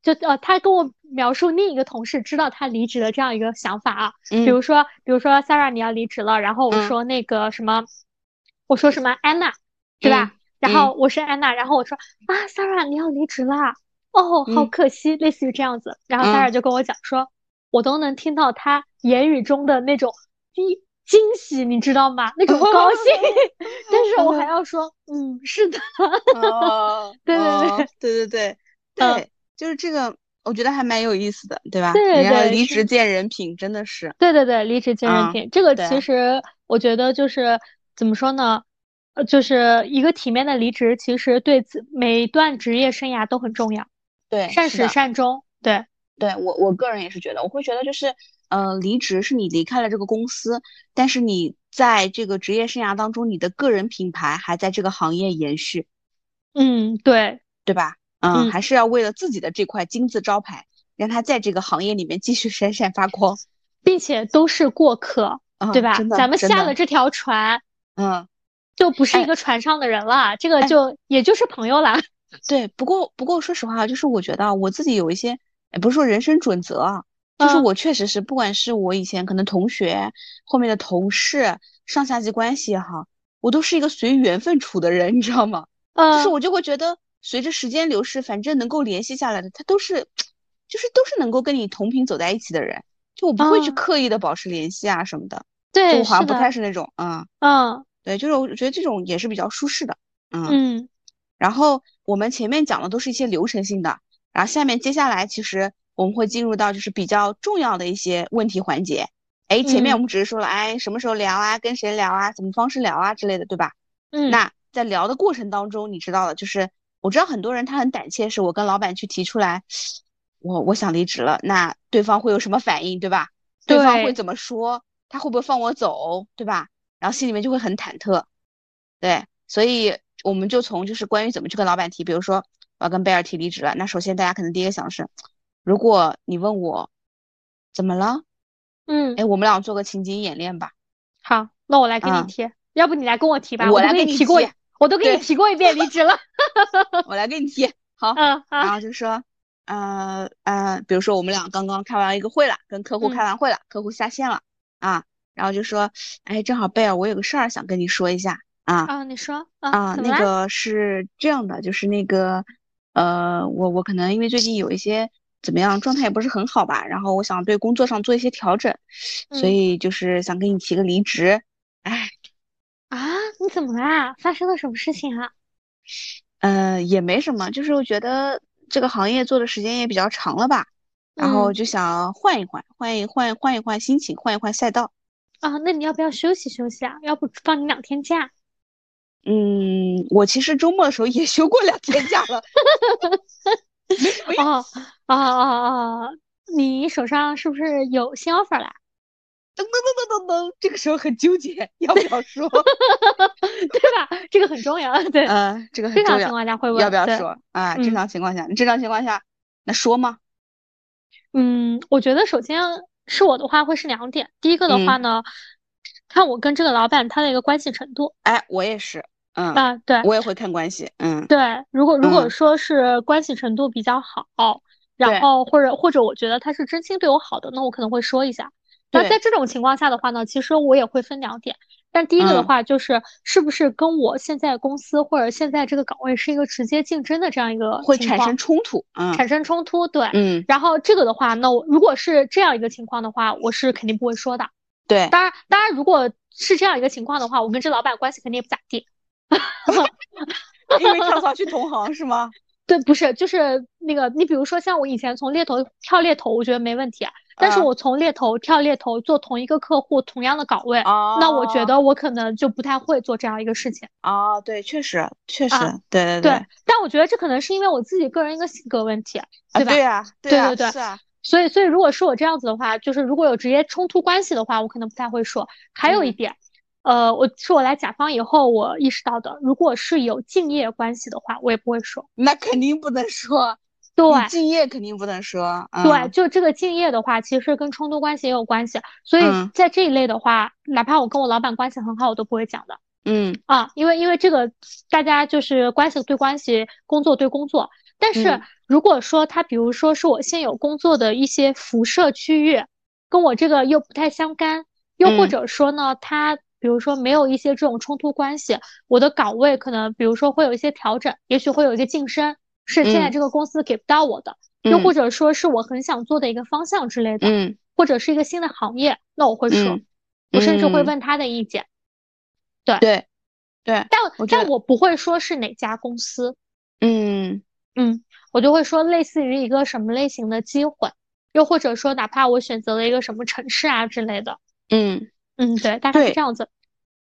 就呃，他跟我描述另一个同事知道他离职的这样一个想法啊，比如说，比如说 Sarah 你要离职了，然后我说那个什么，我说什么 Anna，对吧？然后我是 Anna，然后我说啊 Sarah 你要离职啦，哦，好可惜，类似于这样子。然后 Sarah 就跟我讲说，我都能听到他言语中的那种惊惊喜，你知道吗？那种高兴，但是我还要说，嗯，是的，对对对对对对对。就是这个，我觉得还蛮有意思的，对吧？对对对，离职见人品，真的是。对对对，离职见人品，这个其实我觉得就是怎么说呢？呃，就是一个体面的离职，其实对每一段职业生涯都很重要。对，善始善终。对，对我我个人也是觉得，我会觉得就是，呃，离职是你离开了这个公司，但是你在这个职业生涯当中，你的个人品牌还在这个行业延续。嗯，对，对吧？嗯，还是要为了自己的这块金字招牌，让它在这个行业里面继续闪闪发光，并且都是过客，对吧？咱们下了这条船，嗯，就不是一个船上的人了，这个就也就是朋友了。对，不过不过说实话，就是我觉得我自己有一些，也不是说人生准则啊，就是我确实是，不管是我以前可能同学，后面的同事，上下级关系也好，我都是一个随缘分处的人，你知道吗？就是我就会觉得。随着时间流逝，反正能够联系下来的，他都是，就是都是能够跟你同频走在一起的人，就我不会去刻意的保持联系啊什么的。对，我好像不太是那种，嗯嗯，对，就是我觉得这种也是比较舒适的，嗯嗯。然后我们前面讲的都是一些流程性的，然后下面接下来其实我们会进入到就是比较重要的一些问题环节。哎，前面我们只是说了，哎，什么时候聊啊，跟谁聊啊，怎么方式聊啊之类的，对吧？嗯。那在聊的过程当中，你知道的，就是。我知道很多人他很胆怯，是我跟老板去提出来，我我想离职了，那对方会有什么反应，对吧？对方会怎么说？他会不会放我走，对吧？然后心里面就会很忐忑，对，所以我们就从就是关于怎么去跟老板提，比如说我要跟贝尔提离职了，那首先大家可能第一个想的是，如果你问我怎么了，嗯，哎，我们俩做个情景演练吧。好，那我来给你提，要不你来跟我提吧，我来给你提过。我都给你提过一遍离职了，我来给你提。好，嗯，然后就说，呃呃，比如说我们俩刚刚开完一个会了，跟客户开完会了，客户下线了啊，然后就说，哎，正好贝尔，我有个事儿想跟你说一下啊。啊，你说啊，那个是这样的，就是那个，呃，我我可能因为最近有一些怎么样状态也不是很好吧，然后我想对工作上做一些调整，所以就是想跟你提个离职，哎。啊，你怎么啦？发生了什么事情啊？呃，也没什么，就是我觉得这个行业做的时间也比较长了吧，然后就想换一换，换一换，换一换心情，换一换赛道。啊，那你要不要休息休息啊？要不放你两天假？嗯，我其实周末的时候也休过两天假了。哦哦哦哦，你手上是不是有新 offer 啦？噔噔噔噔噔噔，这个时候很纠结，要不要说，对吧？这个很重要，对，嗯，这个很重要。正常情况下会问要不要说啊？正常情况下，你正常情况下那说吗？嗯，我觉得首先是我的话会是两点，第一个的话呢，看我跟这个老板他的一个关系程度。哎，我也是，嗯啊，对，我也会看关系，嗯，对，如果如果说是关系程度比较好，然后或者或者我觉得他是真心对我好的，那我可能会说一下。那在这种情况下的话呢，其实我也会分两点。但第一个的话，就是是不是跟我现在公司或者现在这个岗位是一个直接竞争的这样一个会产生冲突，嗯，产生冲突，对，嗯。然后这个的话，那我如果是这样一个情况的话，我是肯定不会说的。对，当然，当然，如果是这样一个情况的话，我跟这老板关系肯定也不咋地。因为跳槽 去同行是吗？对，不是，就是那个，你比如说像我以前从猎头跳猎头，我觉得没问题。但是我从猎头跳猎头做同一个客户同样的岗位，那我觉得我可能就不太会做这样一个事情。啊，对，确实，确实，对对对。但我觉得这可能是因为我自己个人一个性格问题，对吧？对呀，对对对，是啊。所以，所以如果是我这样子的话，就是如果有直接冲突关系的话，我可能不太会说。还有一点，呃，我是我来甲方以后我意识到的，如果是有敬业关系的话，我也不会说。那肯定不能说。对，敬业肯定不能说。对，就这个敬业的话，其实跟冲突关系也有关系。所以在这一类的话，哪怕我跟我老板关系很好，我都不会讲的。嗯啊，因为因为这个大家就是关系对关系，工作对工作。但是如果说他，比如说是我现有工作的一些辐射区域，跟我这个又不太相干，又或者说呢，他比如说没有一些这种冲突关系，我的岗位可能比如说会有一些调整，也许会有一些晋升。是现在这个公司给不到我的，又或者说是我很想做的一个方向之类的，嗯，或者是一个新的行业，那我会说，我甚至会问他的意见。对对。对，但但我不会说是哪家公司，嗯。嗯，我就会说类似于一个什么类型的机会，又或者说哪怕我选择了一个什么城市啊之类的，嗯。嗯，对，大概是这样子。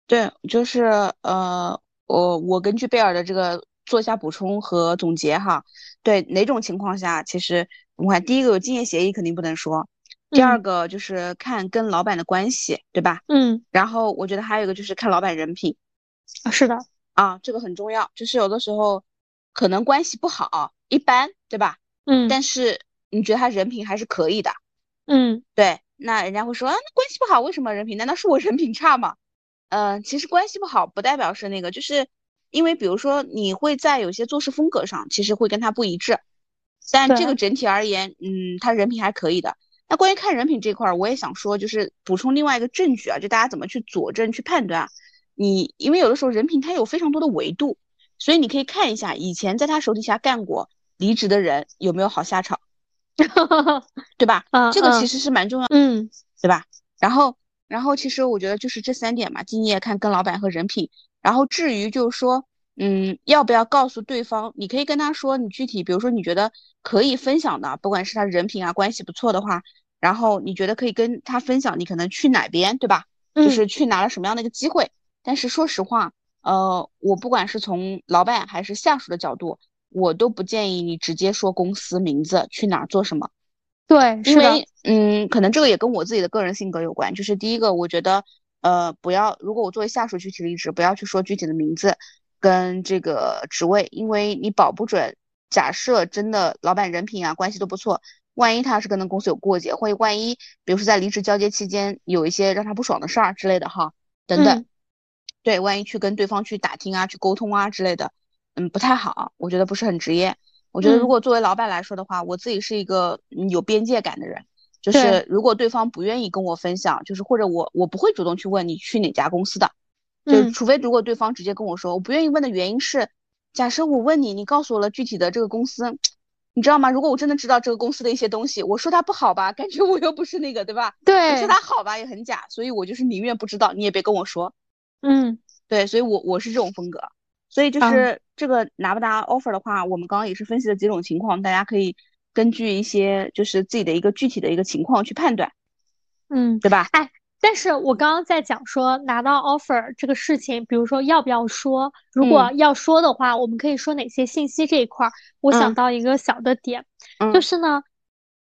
对，就是呃。我我根据贝尔的这个做一下补充和总结哈。对哪种情况下，其实我们看第一个有竞业协议肯定不能说，第二个就是看跟老板的关系，对吧？嗯。然后我觉得还有一个就是看老板人品。啊，是的。啊，这个很重要。就是有的时候可能关系不好，一般，对吧？嗯。但是你觉得他人品还是可以的。嗯。对，那人家会说啊，那关系不好，为什么人品？难道是我人品差吗？嗯，其实关系不好不代表是那个，就是因为比如说你会在有些做事风格上，其实会跟他不一致，但这个整体而言，嗯，他人品还可以的。那关于看人品这块儿，我也想说，就是补充另外一个证据啊，就大家怎么去佐证、去判断。你因为有的时候人品它有非常多的维度，所以你可以看一下以前在他手底下干过离职的人有没有好下场，对吧？这个其实是蛮重要的，嗯，对吧？然后。然后其实我觉得就是这三点嘛，敬业、看跟老板和人品。然后至于就是说，嗯，要不要告诉对方？你可以跟他说，你具体，比如说你觉得可以分享的，不管是他人品啊，关系不错的话，然后你觉得可以跟他分享，你可能去哪边，对吧？就是去拿了什么样的一个机会。但是说实话，呃，我不管是从老板还是下属的角度，我都不建议你直接说公司名字，去哪儿做什么。对，因为嗯，可能这个也跟我自己的个人性格有关。就是第一个，我觉得呃，不要如果我作为下属去提离职，不要去说具体的名字跟这个职位，因为你保不准。假设真的老板人品啊关系都不错，万一他是跟那公司有过节，或者万一比如说在离职交接期间有一些让他不爽的事儿之类的哈，等等，对，万一去跟对方去打听啊、去沟通啊之类的，嗯，不太好，我觉得不是很职业。我觉得，如果作为老板来说的话，我自己是一个有边界感的人，就是如果对方不愿意跟我分享，就是或者我我不会主动去问你去哪家公司的，就是除非如果对方直接跟我说，我不愿意问的原因是，假设我问你，你告诉我了具体的这个公司，你知道吗？如果我真的知道这个公司的一些东西，我说它不好吧，感觉我又不是那个，对吧？对。说它好吧，也很假，所以我就是宁愿不知道，你也别跟我说。嗯，对，所以我我是这种风格。所以就是这个拿不拿 offer 的话，我们刚刚也是分析了几种情况，大家可以根据一些就是自己的一个具体的一个情况去判断，嗯，对吧？哎，但是我刚刚在讲说拿到 offer 这个事情，比如说要不要说，如果要说的话，我们可以说哪些信息这一块儿，我想到一个小的点，就是呢，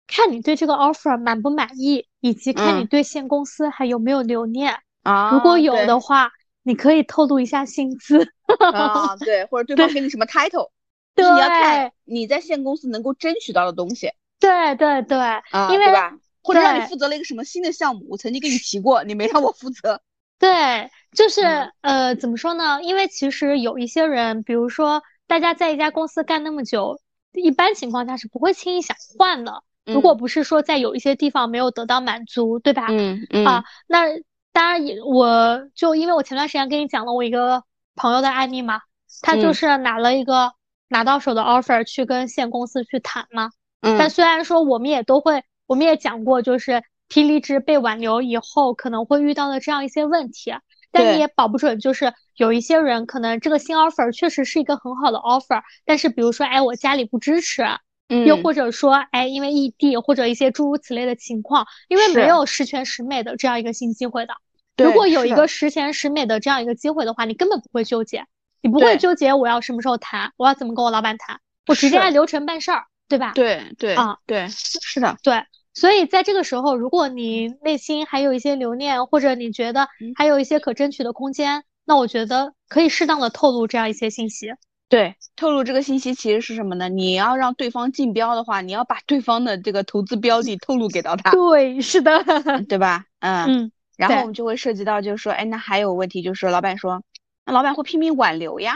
看你对这个 offer 满不满意，以及看你对现公司还有没有留念啊，如果有的话。你可以透露一下薪资啊，对，或者对方给你什么 title，就是你要看你在现公司能够争取到的东西。对对对，啊，因为吧？或者让你负责了一个什么新的项目，我曾经跟你提过，你没让我负责。对，就是呃，怎么说呢？因为其实有一些人，比如说大家在一家公司干那么久，一般情况下是不会轻易想换的。如果不是说在有一些地方没有得到满足，对吧？嗯嗯。啊，那。当然也，我就因为我前段时间跟你讲了我一个朋友的案例嘛，他就是拿了一个拿到手的 offer 去跟现公司去谈嘛。嗯。但虽然说我们也都会，我们也讲过，就是提离职被挽留以后可能会遇到的这样一些问题，但你也保不准，就是有一些人可能这个新 offer 确实是一个很好的 offer，但是比如说，哎，我家里不支持，嗯，又或者说，哎，因为异地或者一些诸如此类的情况，因为没有十全十美的这样一个新机会的。如果有一个十全十美的这样一个机会的话，你根本不会纠结，你不会纠结我要什么时候谈，我要怎么跟我老板谈，我直接按流程办事儿，对吧？对对啊，对，是的，对。所以在这个时候，如果你内心还有一些留念，或者你觉得还有一些可争取的空间，那我觉得可以适当的透露这样一些信息。对，透露这个信息其实是什么呢？你要让对方竞标的话，你要把对方的这个投资标的透露给到他。对，是的，对吧？嗯嗯。然后我们就会涉及到，就是说，哎，那还有问题，就是老板说，那老板会拼命挽留呀，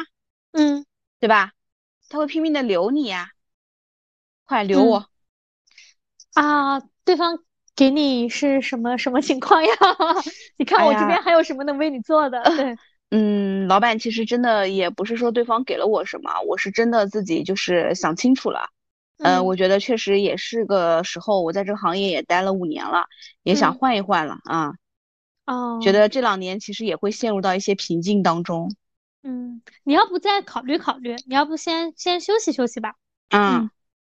嗯，对吧？他会拼命的留你呀，快留我啊！对方给你是什么什么情况呀？你看我这边还有什么能为你做的？对，嗯，老板其实真的也不是说对方给了我什么，我是真的自己就是想清楚了，嗯，我觉得确实也是个时候，我在这个行业也待了五年了，也想换一换了啊。哦，觉得这两年其实也会陷入到一些瓶颈当中。嗯，你要不再考虑考虑？你要不先先休息休息吧？嗯，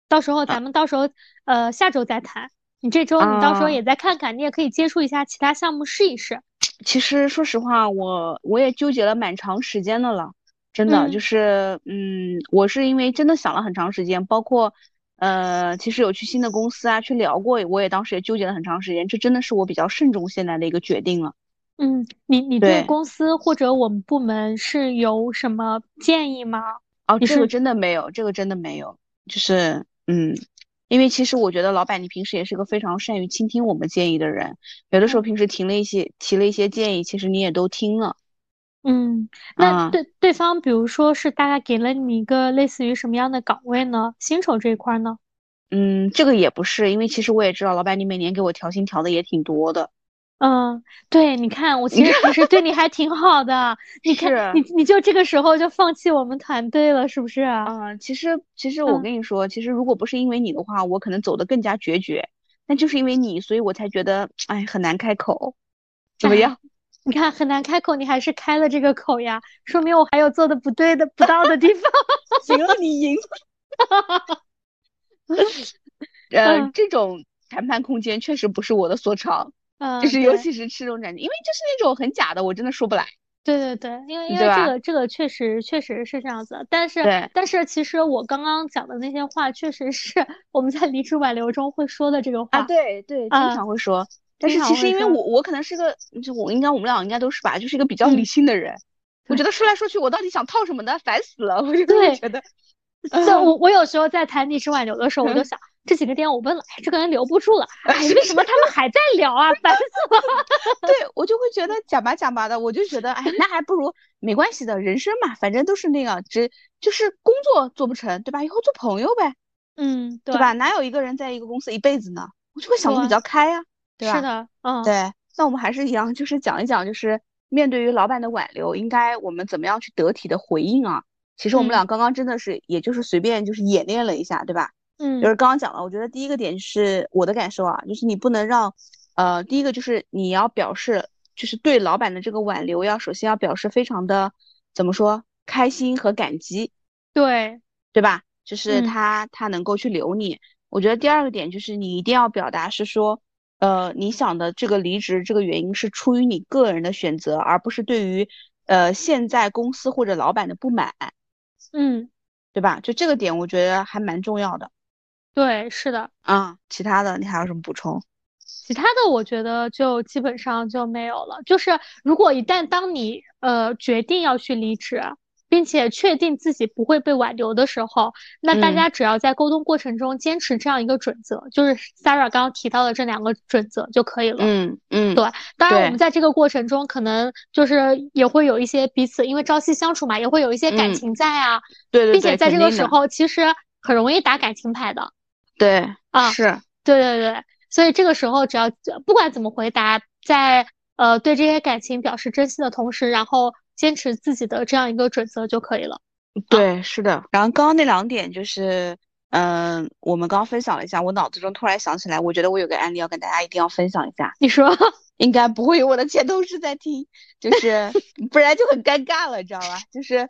到时候咱们到时候呃下周再谈。你这周你到时候也再看看，你也可以接触一下其他项目试一试。其实说实话，我我也纠结了蛮长时间的了。真的就是，嗯，我是因为真的想了很长时间，包括，呃，其实有去新的公司啊，去聊过，我也当时也纠结了很长时间，这真的是我比较慎重现在的一个决定了。嗯，你你对公司或者我们部门是有什么建议吗？哦，这个真的没有，这个真的没有，就是，嗯，因为其实我觉得老板你平时也是个非常善于倾听我们建议的人，有的时候平时提了一些提了一些建议，其实你也都听了。嗯，那对对方，比如说是大概给了你一个类似于什么样的岗位呢？薪酬这一块呢？嗯，这个也不是，因为其实我也知道，老板你每年给我调薪调的也挺多的。嗯，对，你看我其实平时对你还挺好的，你看你你就这个时候就放弃我们团队了，是不是？嗯，其实其实我跟你说，其实如果不是因为你的话，我可能走的更加决绝。但就是因为你，所以我才觉得，哎，很难开口。怎么 样？你看很难开口，你还是开了这个口呀，说明我还有做的不对的、不到的地方。行了，你赢。呃，这种谈判空间确实不是我的所长，就是尤其是吃这种感觉，因为就是那种很假的，我真的说不来。对对对，因为因为这个这个确实确实是这样子，但是但是其实我刚刚讲的那些话，确实是 我们在离职挽留中会说的这个话。啊，对对，经常会说。但是其实因为我我可能是个，就我应该我们俩应该都是吧，就是一个比较理性的人。我觉得说来说去，我到底想套什么呢？烦死了！我就觉得，就 我我有时候在谈离职挽留的时候，我就想这几个点我问了，哎，这个人留不住了，哎，为什么他们还在聊啊？烦死了！对我就会觉得讲吧讲吧的，我就觉得，哎，那还不如没关系的，人生嘛，反正都是那样，只就是工作做不成，对吧？以后做朋友呗，嗯，对吧？哪有一个人在一个公司一辈子呢？我就会想的比较开呀。是的，嗯，对，那我们还是一样，就是讲一讲，就是面对于老板的挽留，应该我们怎么样去得体的回应啊？其实我们俩刚刚真的是，也就是随便就是演练了一下，对吧？嗯，就是刚刚讲了，我觉得第一个点是我的感受啊，就是你不能让，呃，第一个就是你要表示，就是对老板的这个挽留，要首先要表示非常的怎么说，开心和感激，对，对吧？就是他他能够去留你。我觉得第二个点就是你一定要表达是说。呃，你想的这个离职这个原因是出于你个人的选择，而不是对于呃现在公司或者老板的不满，嗯，对吧？就这个点，我觉得还蛮重要的。对，是的。啊，其他的你还有什么补充？其他的我觉得就基本上就没有了。就是如果一旦当你呃决定要去离职。并且确定自己不会被挽留的时候，那大家只要在沟通过程中坚持这样一个准则，就是 Sarah 刚刚提到的这两个准则就可以了。嗯嗯，对。当然，我们在这个过程中可能就是也会有一些彼此，因为朝夕相处嘛，也会有一些感情在啊。对对对。并且在这个时候，其实很容易打感情牌的。对啊，是。对对对，所以这个时候只要不管怎么回答，在呃对这些感情表示珍惜的同时，然后。坚持自己的这样一个准则就可以了。对，是的。然后刚刚那两点就是，嗯，我们刚刚分享了一下，我脑子中突然想起来，我觉得我有个案例要跟大家一定要分享一下。你说，应该不会有我的前同事在听，就是 不然就很尴尬了，你知道吧？就是，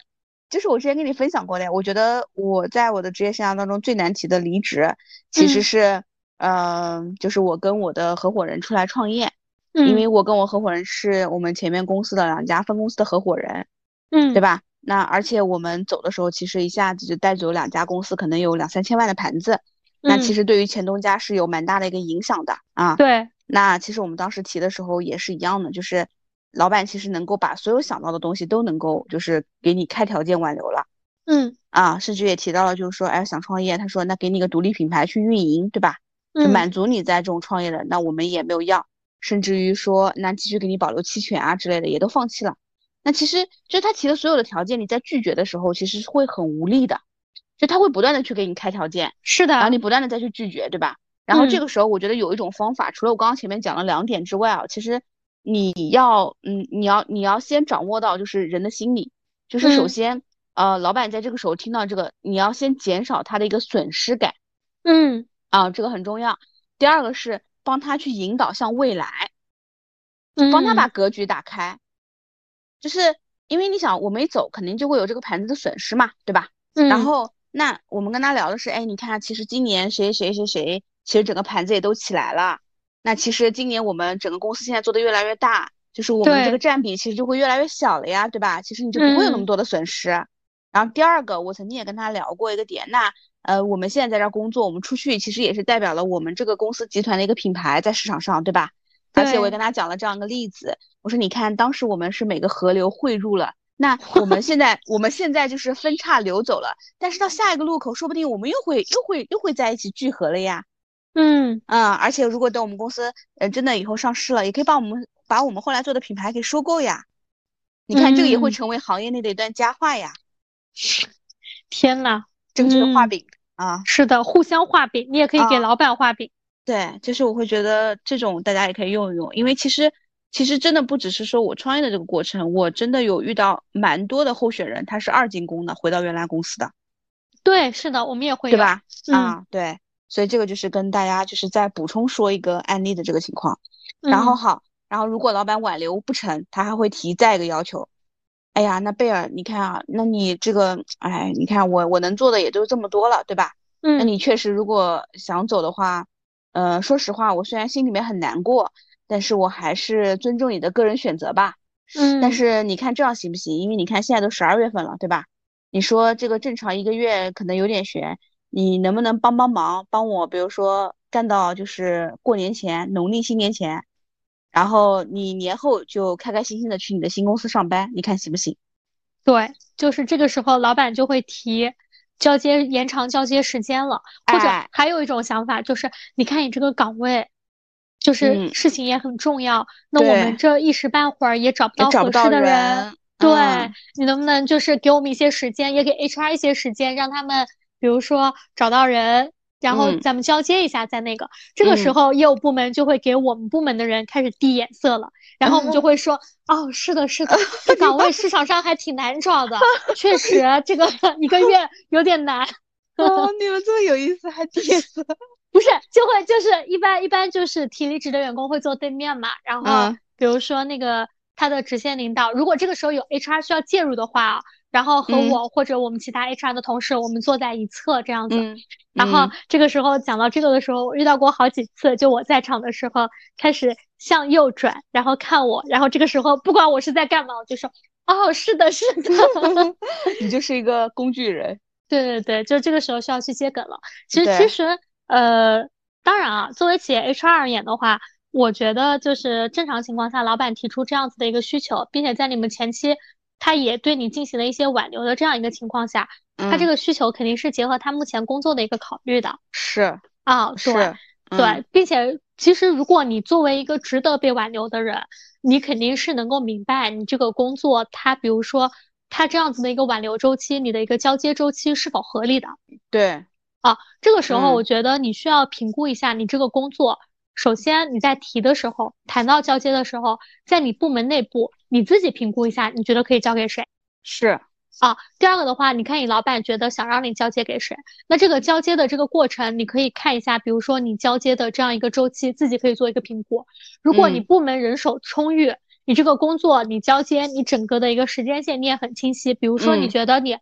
就是我之前跟你分享过的，我觉得我在我的职业生涯当中最难提的离职，其实是，嗯，就是我跟我的合伙人出来创业。因为我跟我合伙人是我们前面公司的两家分公司的合伙人，嗯，对吧？那而且我们走的时候，其实一下子就带走两家公司，可能有两三千万的盘子，那其实对于前东家是有蛮大的一个影响的啊。对，那其实我们当时提的时候也是一样的，就是老板其实能够把所有想到的东西都能够就是给你开条件挽留了，嗯，啊，甚至也提到了就是说，哎，想创业，他说那给你个独立品牌去运营，对吧？就满足你在这种创业的，那我们也没有要。甚至于说，那继续给你保留期权啊之类的，也都放弃了。那其实就他提的所有的条件，你在拒绝的时候，其实是会很无力的。就他会不断的去给你开条件，是的，然后你不断的再去拒绝，对吧？然后这个时候，我觉得有一种方法，除了我刚刚前面讲了两点之外啊，其实你要，嗯，你要你要先掌握到就是人的心理，就是首先，呃，老板在这个时候听到这个，你要先减少他的一个损失感，嗯，啊，这个很重要。第二个是。帮他去引导向未来，帮他把格局打开，就是因为你想，我没走，肯定就会有这个盘子的损失嘛，对吧？然后那我们跟他聊的是，哎，你看，其实今年谁谁谁谁，其实整个盘子也都起来了。那其实今年我们整个公司现在做的越来越大，就是我们这个占比其实就会越来越小了呀，对吧？其实你就不会有那么多的损失。然后第二个，我曾经也跟他聊过一个点，那呃，我们现在在这儿工作，我们出去其实也是代表了我们这个公司集团的一个品牌在市场上，对吧？而且我也跟他讲了这样一个例子，我说你看，当时我们是每个河流汇入了，那我们现在我们现在就是分叉流走了，但是到下一个路口，说不定我们又会又会又会在一起聚合了呀。嗯嗯，而且如果等我们公司呃真的以后上市了，也可以把我们把我们后来做的品牌给收购呀。你看这个也会成为行业内的一段佳话呀。天呐，这个就是画饼啊！是的，互相画饼，你也可以给老板画饼。对，就是我会觉得这种大家也可以用一用，因为其实其实真的不只是说我创业的这个过程，我真的有遇到蛮多的候选人，他是二进宫的，回到原来公司的。对，是的，我们也会，对吧？啊，对，所以这个就是跟大家就是再补充说一个案例的这个情况。然后好，然后如果老板挽留不成，他还会提再一个要求。哎呀，那贝尔，你看啊，那你这个，哎，你看我我能做的也就这么多了，对吧？嗯，那你确实如果想走的话，呃，说实话，我虽然心里面很难过，但是我还是尊重你的个人选择吧。嗯，但是你看这样行不行？因为你看现在都十二月份了，对吧？你说这个正常一个月可能有点悬，你能不能帮帮忙，帮我，比如说干到就是过年前，农历新年前。然后你年后就开开心心的去你的新公司上班，你看行不行？对，就是这个时候老板就会提交接延长交接时间了，或者还有一种想法就是，你看你这个岗位，就是事情也很重要，那我们这一时半会儿也找不到合适的人，对你能不能就是给我们一些时间，也给 HR 一些时间，让他们比如说找到人。然后咱们交接一下，在那个这个时候，业务部门就会给我们部门的人开始递眼色了。然后我们就会说：“哦，是的，是的，这岗位市场上还挺难找的，确实这个 一个月有点难。”哦，你们这么有意思，还递眼色？不是，就会就是一般一般就是提离职的员工会坐对面嘛。然后比如说那个他的直线领导，如果这个时候有 HR 需要介入的话。然后和我或者我们其他 HR 的同事，我们坐在一侧这样子。然后这个时候讲到这个的时候，我遇到过好几次，就我在场的时候开始向右转，然后看我，然后这个时候不管我是在干嘛，我就说哦，是的，是的。你就是一个工具人。对对对，就这个时候需要去接梗了。其实其实呃，当然啊，作为企业 HR 而言的话，我觉得就是正常情况下，老板提出这样子的一个需求，并且在你们前期。他也对你进行了一些挽留的这样一个情况下，他这个需求肯定是结合他目前工作的一个考虑的。是啊，对对，并且其实如果你作为一个值得被挽留的人，你肯定是能够明白你这个工作，他比如说他这样子的一个挽留周期，你的一个交接周期是否合理的。对啊，这个时候我觉得你需要评估一下你这个工作。首先，你在提的时候，谈到交接的时候，在你部门内部，你自己评估一下，你觉得可以交给谁？是啊。第二个的话，你看你老板觉得想让你交接给谁？那这个交接的这个过程，你可以看一下，比如说你交接的这样一个周期，自己可以做一个评估。如果你部门人手充裕，你这个工作你交接，你整个的一个时间线你也很清晰。比如说你觉得你，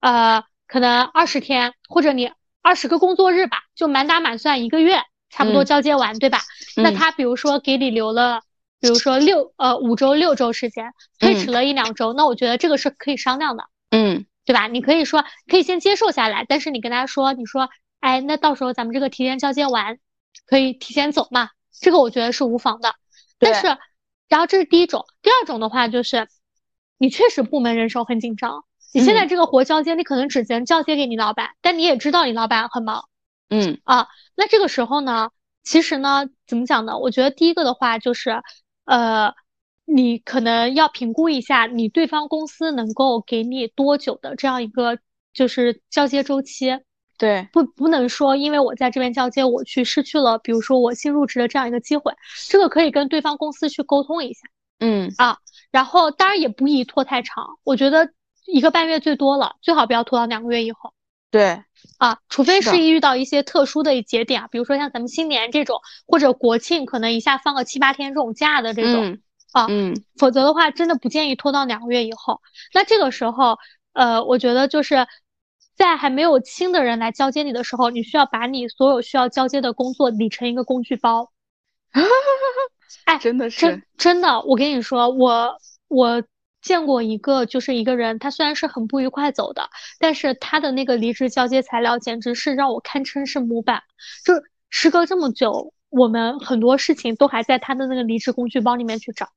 呃，可能二十天或者你二十个工作日吧，就满打满算一个月。差不多交接完，对吧？那他比如说给你留了，比如说六呃五周六周时间，推迟了一两周，那我觉得这个是可以商量的，嗯，对吧？你可以说可以先接受下来，但是你跟他说，你说，哎，那到时候咱们这个提前交接完，可以提前走嘛？这个我觉得是无妨的。但是，然后这是第一种，第二种的话就是，你确实部门人手很紧张，你现在这个活交接，你可能只能交接给你老板，但你也知道你老板很忙。嗯啊，那这个时候呢，其实呢，怎么讲呢？我觉得第一个的话就是，呃，你可能要评估一下，你对方公司能够给你多久的这样一个就是交接周期。对，不不能说因为我在这边交接，我去失去了，比如说我新入职的这样一个机会，这个可以跟对方公司去沟通一下。嗯啊，然后当然也不宜拖太长，我觉得一个半月最多了，最好不要拖到两个月以后。对。啊，除非是遇到一些特殊的节点啊，比如说像咱们新年这种，或者国庆可能一下放个七八天这种假的这种啊，嗯，否则的话真的不建议拖到两个月以后。那这个时候，呃，我觉得就是在还没有新的人来交接你的时候，你需要把你所有需要交接的工作理成一个工具包。哎，真的是真真的，我跟你说，我我见过一个，就是一个人，他虽然是很不愉快走的，但是他的那个离职交接材料简直是让我堪称是模板。就时隔这么久，我们很多事情都还在他的那个离职工具包里面去找。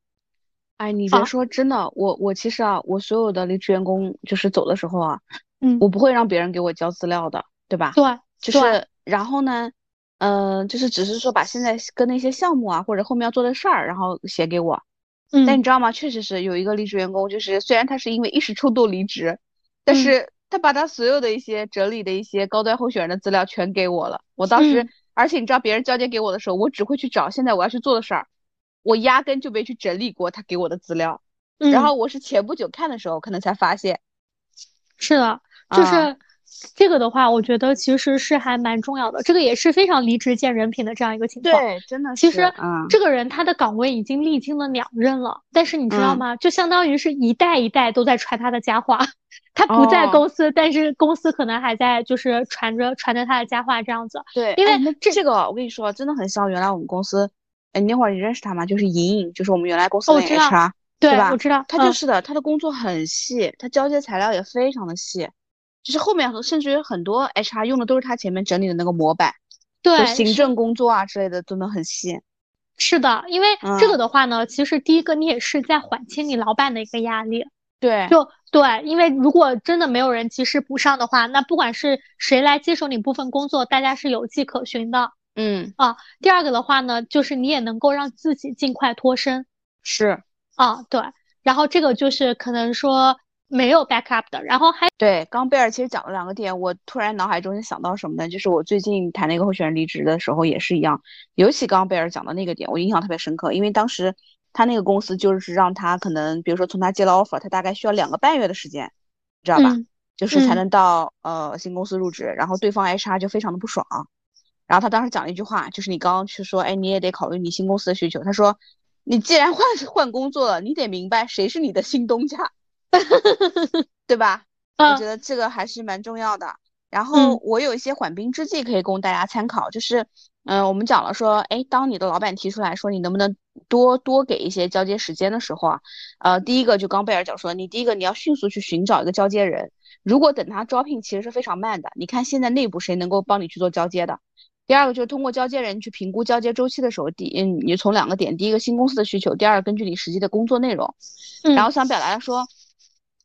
哎，你别说，真的，我我其实啊，我所有的离职员工就是走的时候啊，嗯，我不会让别人给我交资料的，对吧？对，就是然后呢，嗯，就是只是说把现在跟那些项目啊，或者后面要做的事儿，然后写给我。嗯，但你知道吗？确实是有一个离职员工，就是虽然他是因为一时冲动离职，但是他把他所有的一些整理的一些高端候选人的资料全给我了。我当时，而且你知道别人交接给我的时候，我只会去找现在我要去做的事儿。我压根就没去整理过他给我的资料，然后我是前不久看的时候，可能才发现。是的，就是这个的话，我觉得其实是还蛮重要的。这个也是非常离职见人品的这样一个情况。对，真的。其实，这个人他的岗位已经历经了两任了，但是你知道吗？就相当于是一代一代都在传他的佳话。他不在公司，但是公司可能还在，就是传着传着他的佳话这样子。对，因为这这个我跟你说，真的很像原来我们公司。哎，那会儿你认识他吗？就是莹莹，就是我们原来公司的 HR，对吧？我知道，他就是的，他的工作很细，他交接材料也非常的细，就是后面甚至于很多 HR 用的都是他前面整理的那个模板，对，行政工作啊之类的真的很细。是的，因为这个的话呢，其实第一个你也是在缓清你老板的一个压力，对，就对，因为如果真的没有人及时补上的话，那不管是谁来接手你部分工作，大家是有迹可循的。嗯啊，第二个的话呢，就是你也能够让自己尽快脱身。是啊，对。然后这个就是可能说没有 backup 的。然后还对，刚贝尔其实讲了两个点，我突然脑海中就想到什么呢？就是我最近谈那个候选人离职的时候也是一样，尤其刚贝尔讲的那个点，我印象特别深刻，因为当时他那个公司就是让他可能，比如说从他接了 offer，他大概需要两个半月的时间，知道吧？就是才能到呃新公司入职，然后对方 HR 就非常的不爽。然后他当时讲了一句话，就是你刚刚去说，哎，你也得考虑你新公司的需求。他说，你既然换换工作了，你得明白谁是你的新东家，对吧？我觉得这个还是蛮重要的。然后我有一些缓兵之计可以供大家参考，就是，嗯，我们讲了说，哎，当你的老板提出来说你能不能多多给一些交接时间的时候啊，呃，第一个就刚贝尔讲说，你第一个你要迅速去寻找一个交接人，如果等他招聘，其实是非常慢的。你看现在内部谁能够帮你去做交接的？第二个就是通过交接人去评估交接周期的时候，第嗯，你从两个点，第一个新公司的需求，第二根据你实际的工作内容，然后想表达的说，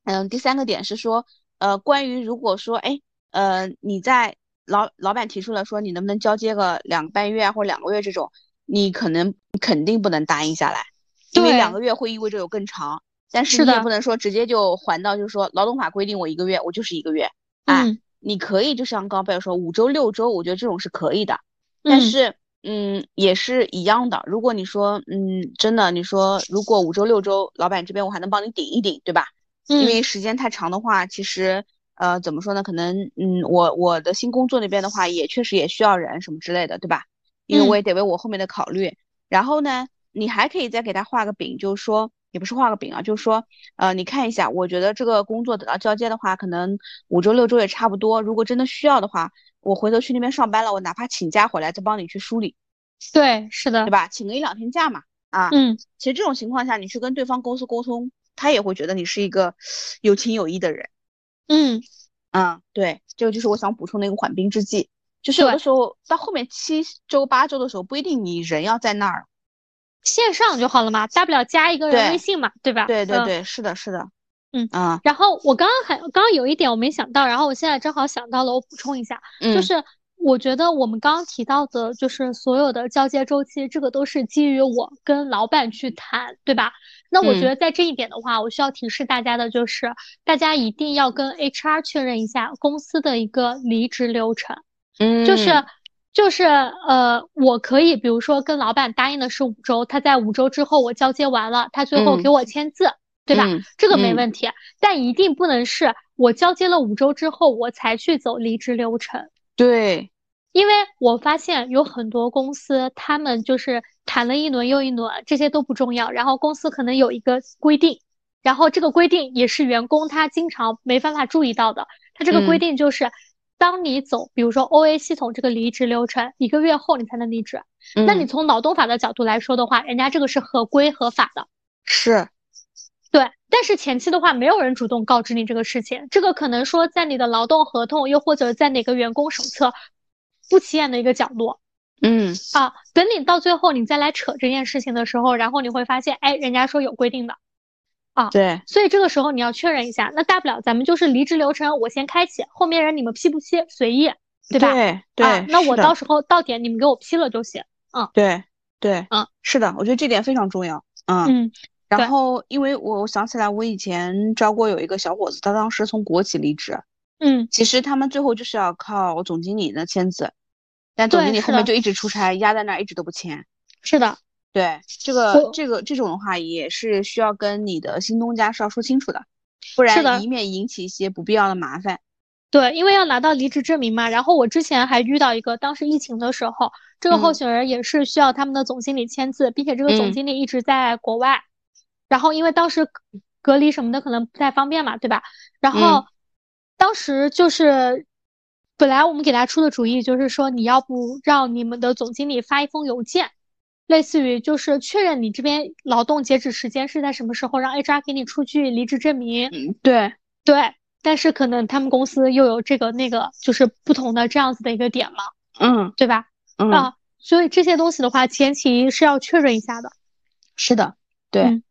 嗯，第三个点是说，呃，关于如果说，哎，呃，你在老老板提出了说你能不能交接个两个半月啊或者两个月这种，你可能肯定不能答应下来，因为两个月会意味着有更长，但是你也不能说直接就还到就是说劳动法规定我一个月我就是一个月，啊。你可以就像刚贝尔说五周六周，我觉得这种是可以的，但是嗯也是一样的。如果你说嗯真的你说如果五周六周，老板这边我还能帮你顶一顶，对吧？因为时间太长的话，其实呃怎么说呢？可能嗯我我的新工作那边的话也确实也需要人什么之类的，对吧？因为我也得为我后面的考虑。然后呢，你还可以再给他画个饼，就是说。也不是画个饼啊，就是说，呃，你看一下，我觉得这个工作等到交接的话，可能五周六周也差不多。如果真的需要的话，我回头去那边上班了，我哪怕请假回来再帮你去梳理。对，是的，对吧？请个一两天假嘛，啊，嗯，其实这种情况下，你去跟对方公司沟通，他也会觉得你是一个有情有义的人。嗯，啊，对，这个就是我想补充的一个缓兵之计，就是有的时候到后面七周八周的时候，不一定你人要在那儿。线上就好了嘛，大不了加一个人微信嘛，对吧？对对对，是的，是的，嗯啊。然后我刚刚还刚刚有一点我没想到，然后我现在正好想到了，我补充一下，就是我觉得我们刚刚提到的，就是所有的交接周期，这个都是基于我跟老板去谈，对吧？那我觉得在这一点的话，我需要提示大家的就是，大家一定要跟 HR 确认一下公司的一个离职流程，嗯，就是。就是呃，我可以比如说跟老板答应的是五周，他在五周之后我交接完了，他最后给我签字，对吧？这个没问题，但一定不能是我交接了五周之后我才去走离职流程。对，因为我发现有很多公司，他们就是谈了一轮又一轮，这些都不重要，然后公司可能有一个规定，然后这个规定也是员工他经常没办法注意到的，他这个规定就是。当你走，比如说 O A 系统这个离职流程，一个月后你才能离职。那你从劳动法的角度来说的话，人家这个是合规合法的。是，对。但是前期的话，没有人主动告知你这个事情，这个可能说在你的劳动合同，又或者在哪个员工手册不起眼的一个角落。嗯啊，等你到最后你再来扯这件事情的时候，然后你会发现，哎，人家说有规定的，啊，对，所以这个时候你要确认一下。那大不了咱们就是离职流程我先开启，后面人你们批不批随意，对吧？对对，那我到时候到点你们给我批了就行。嗯，对对，嗯，是的，我觉得这点非常重要。嗯嗯，然后因为我想起来，我以前招过有一个小伙子，他当时从国企离职，嗯，其实他们最后就是要靠总经理的签字。但总经理后面就一直出差，压在那儿，一直都不签。是的，对这个这个这种的话，也是需要跟你的新东家是要说清楚的，不然以免引起一些不必要的麻烦。对，因为要拿到离职证明嘛。然后我之前还遇到一个，当时疫情的时候，这个候选人也是需要他们的总经理签字，并且这个总经理一直在国外。然后因为当时隔离什么的可能不太方便嘛，对吧？然后当时就是。本来我们给他出的主意就是说，你要不让你们的总经理发一封邮件，类似于就是确认你这边劳动截止时间是在什么时候，让 HR 给你出具离职证明。嗯，对对，但是可能他们公司又有这个那个，就是不同的这样子的一个点嘛。嗯，对吧？嗯啊，所以这些东西的话，前期是要确认一下的。是的，对。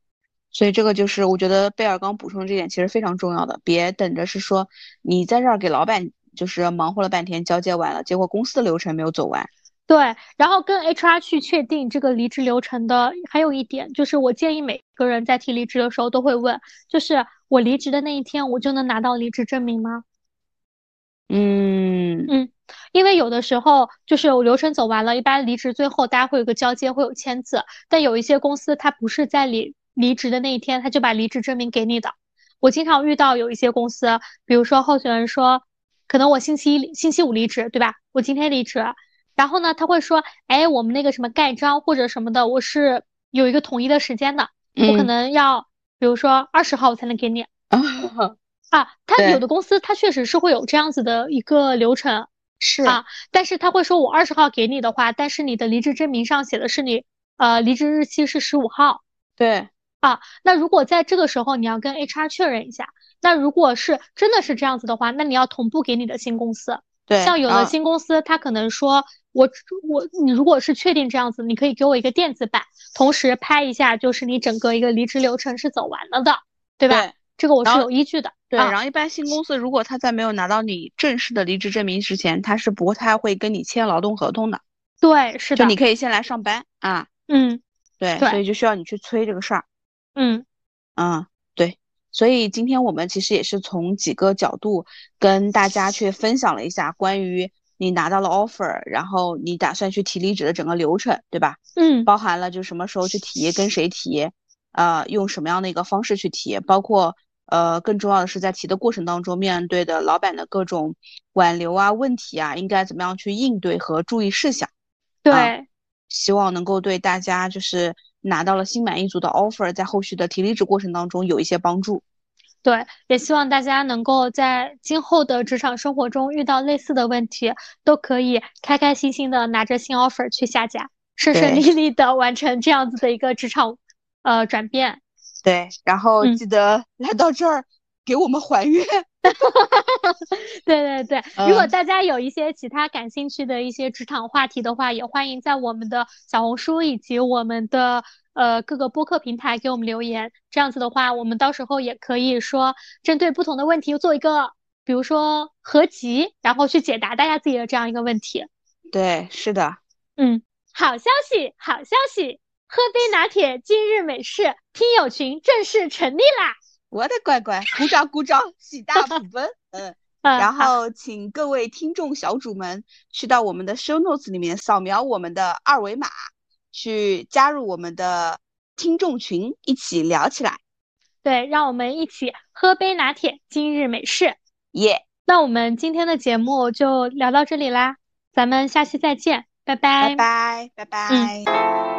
所以这个就是我觉得贝尔刚补充的这点其实非常重要的，别等着是说你在这儿给老板。就是忙活了半天，交接完了，结果公司的流程没有走完。对，然后跟 HR 去确定这个离职流程的，还有一点就是，我建议每个人在提离职的时候都会问，就是我离职的那一天，我就能拿到离职证明吗？嗯嗯，因为有的时候就是流程走完了，一般离职最后大家会有个交接，会有签字，但有一些公司它不是在离离职的那一天，他就把离职证明给你的。我经常遇到有一些公司，比如说候选人说。可能我星期一、星期五离职，对吧？我今天离职，然后呢，他会说，哎，我们那个什么盖章或者什么的，我是有一个统一的时间的，我可能要，比如说二十号我才能给你。啊，他有的公司他确实是会有这样子的一个流程，是啊，但是他会说我二十号给你的话，但是你的离职证明上写的是你，呃，离职日期是十五号。对。啊，那如果在这个时候你要跟 HR 确认一下。那如果是真的是这样子的话，那你要同步给你的新公司。对，像有的新公司，他可能说，我我你如果是确定这样子，你可以给我一个电子版，同时拍一下，就是你整个一个离职流程是走完了的，对吧？对，这个我是有依据的。对，然后一般新公司如果他在没有拿到你正式的离职证明之前，他是不太会跟你签劳动合同的。对，是的。就你可以先来上班啊。嗯，对，所以就需要你去催这个事儿。嗯，啊。对所以今天我们其实也是从几个角度跟大家去分享了一下关于你拿到了 offer，然后你打算去提离职的整个流程，对吧？嗯，包含了就什么时候去提，跟谁提，呃，用什么样的一个方式去提，包括呃，更重要的是在提的过程当中面对的老板的各种挽留啊、问题啊，应该怎么样去应对和注意事项。对，希望能够对大家就是。拿到了心满意足的 offer，在后续的提离职过程当中有一些帮助。对，也希望大家能够在今后的职场生活中遇到类似的问题，都可以开开心心的拿着新 offer 去下家，顺顺利利的完成这样子的一个职场呃转变。对，然后记得来到这儿给我们还愿。对对对，如果大家有一些其他感兴趣的一些职场话题的话，也欢迎在我们的小红书以及我们的呃各个播客平台给我们留言。这样子的话，我们到时候也可以说针对不同的问题做一个，比如说合集，然后去解答大家自己的这样一个问题。对，是的，嗯，好消息，好消息，喝杯拿铁，今日美式听友群正式成立啦！我的乖乖，鼓掌鼓掌，喜大普奔。嗯，然后请各位听众小主们去到我们的 show notes 里面扫描我们的二维码，去加入我们的听众群，一起聊起来。对，让我们一起喝杯拿铁，今日美式。耶！那我们今天的节目就聊到这里啦，咱们下期再见，拜拜。拜拜，拜拜。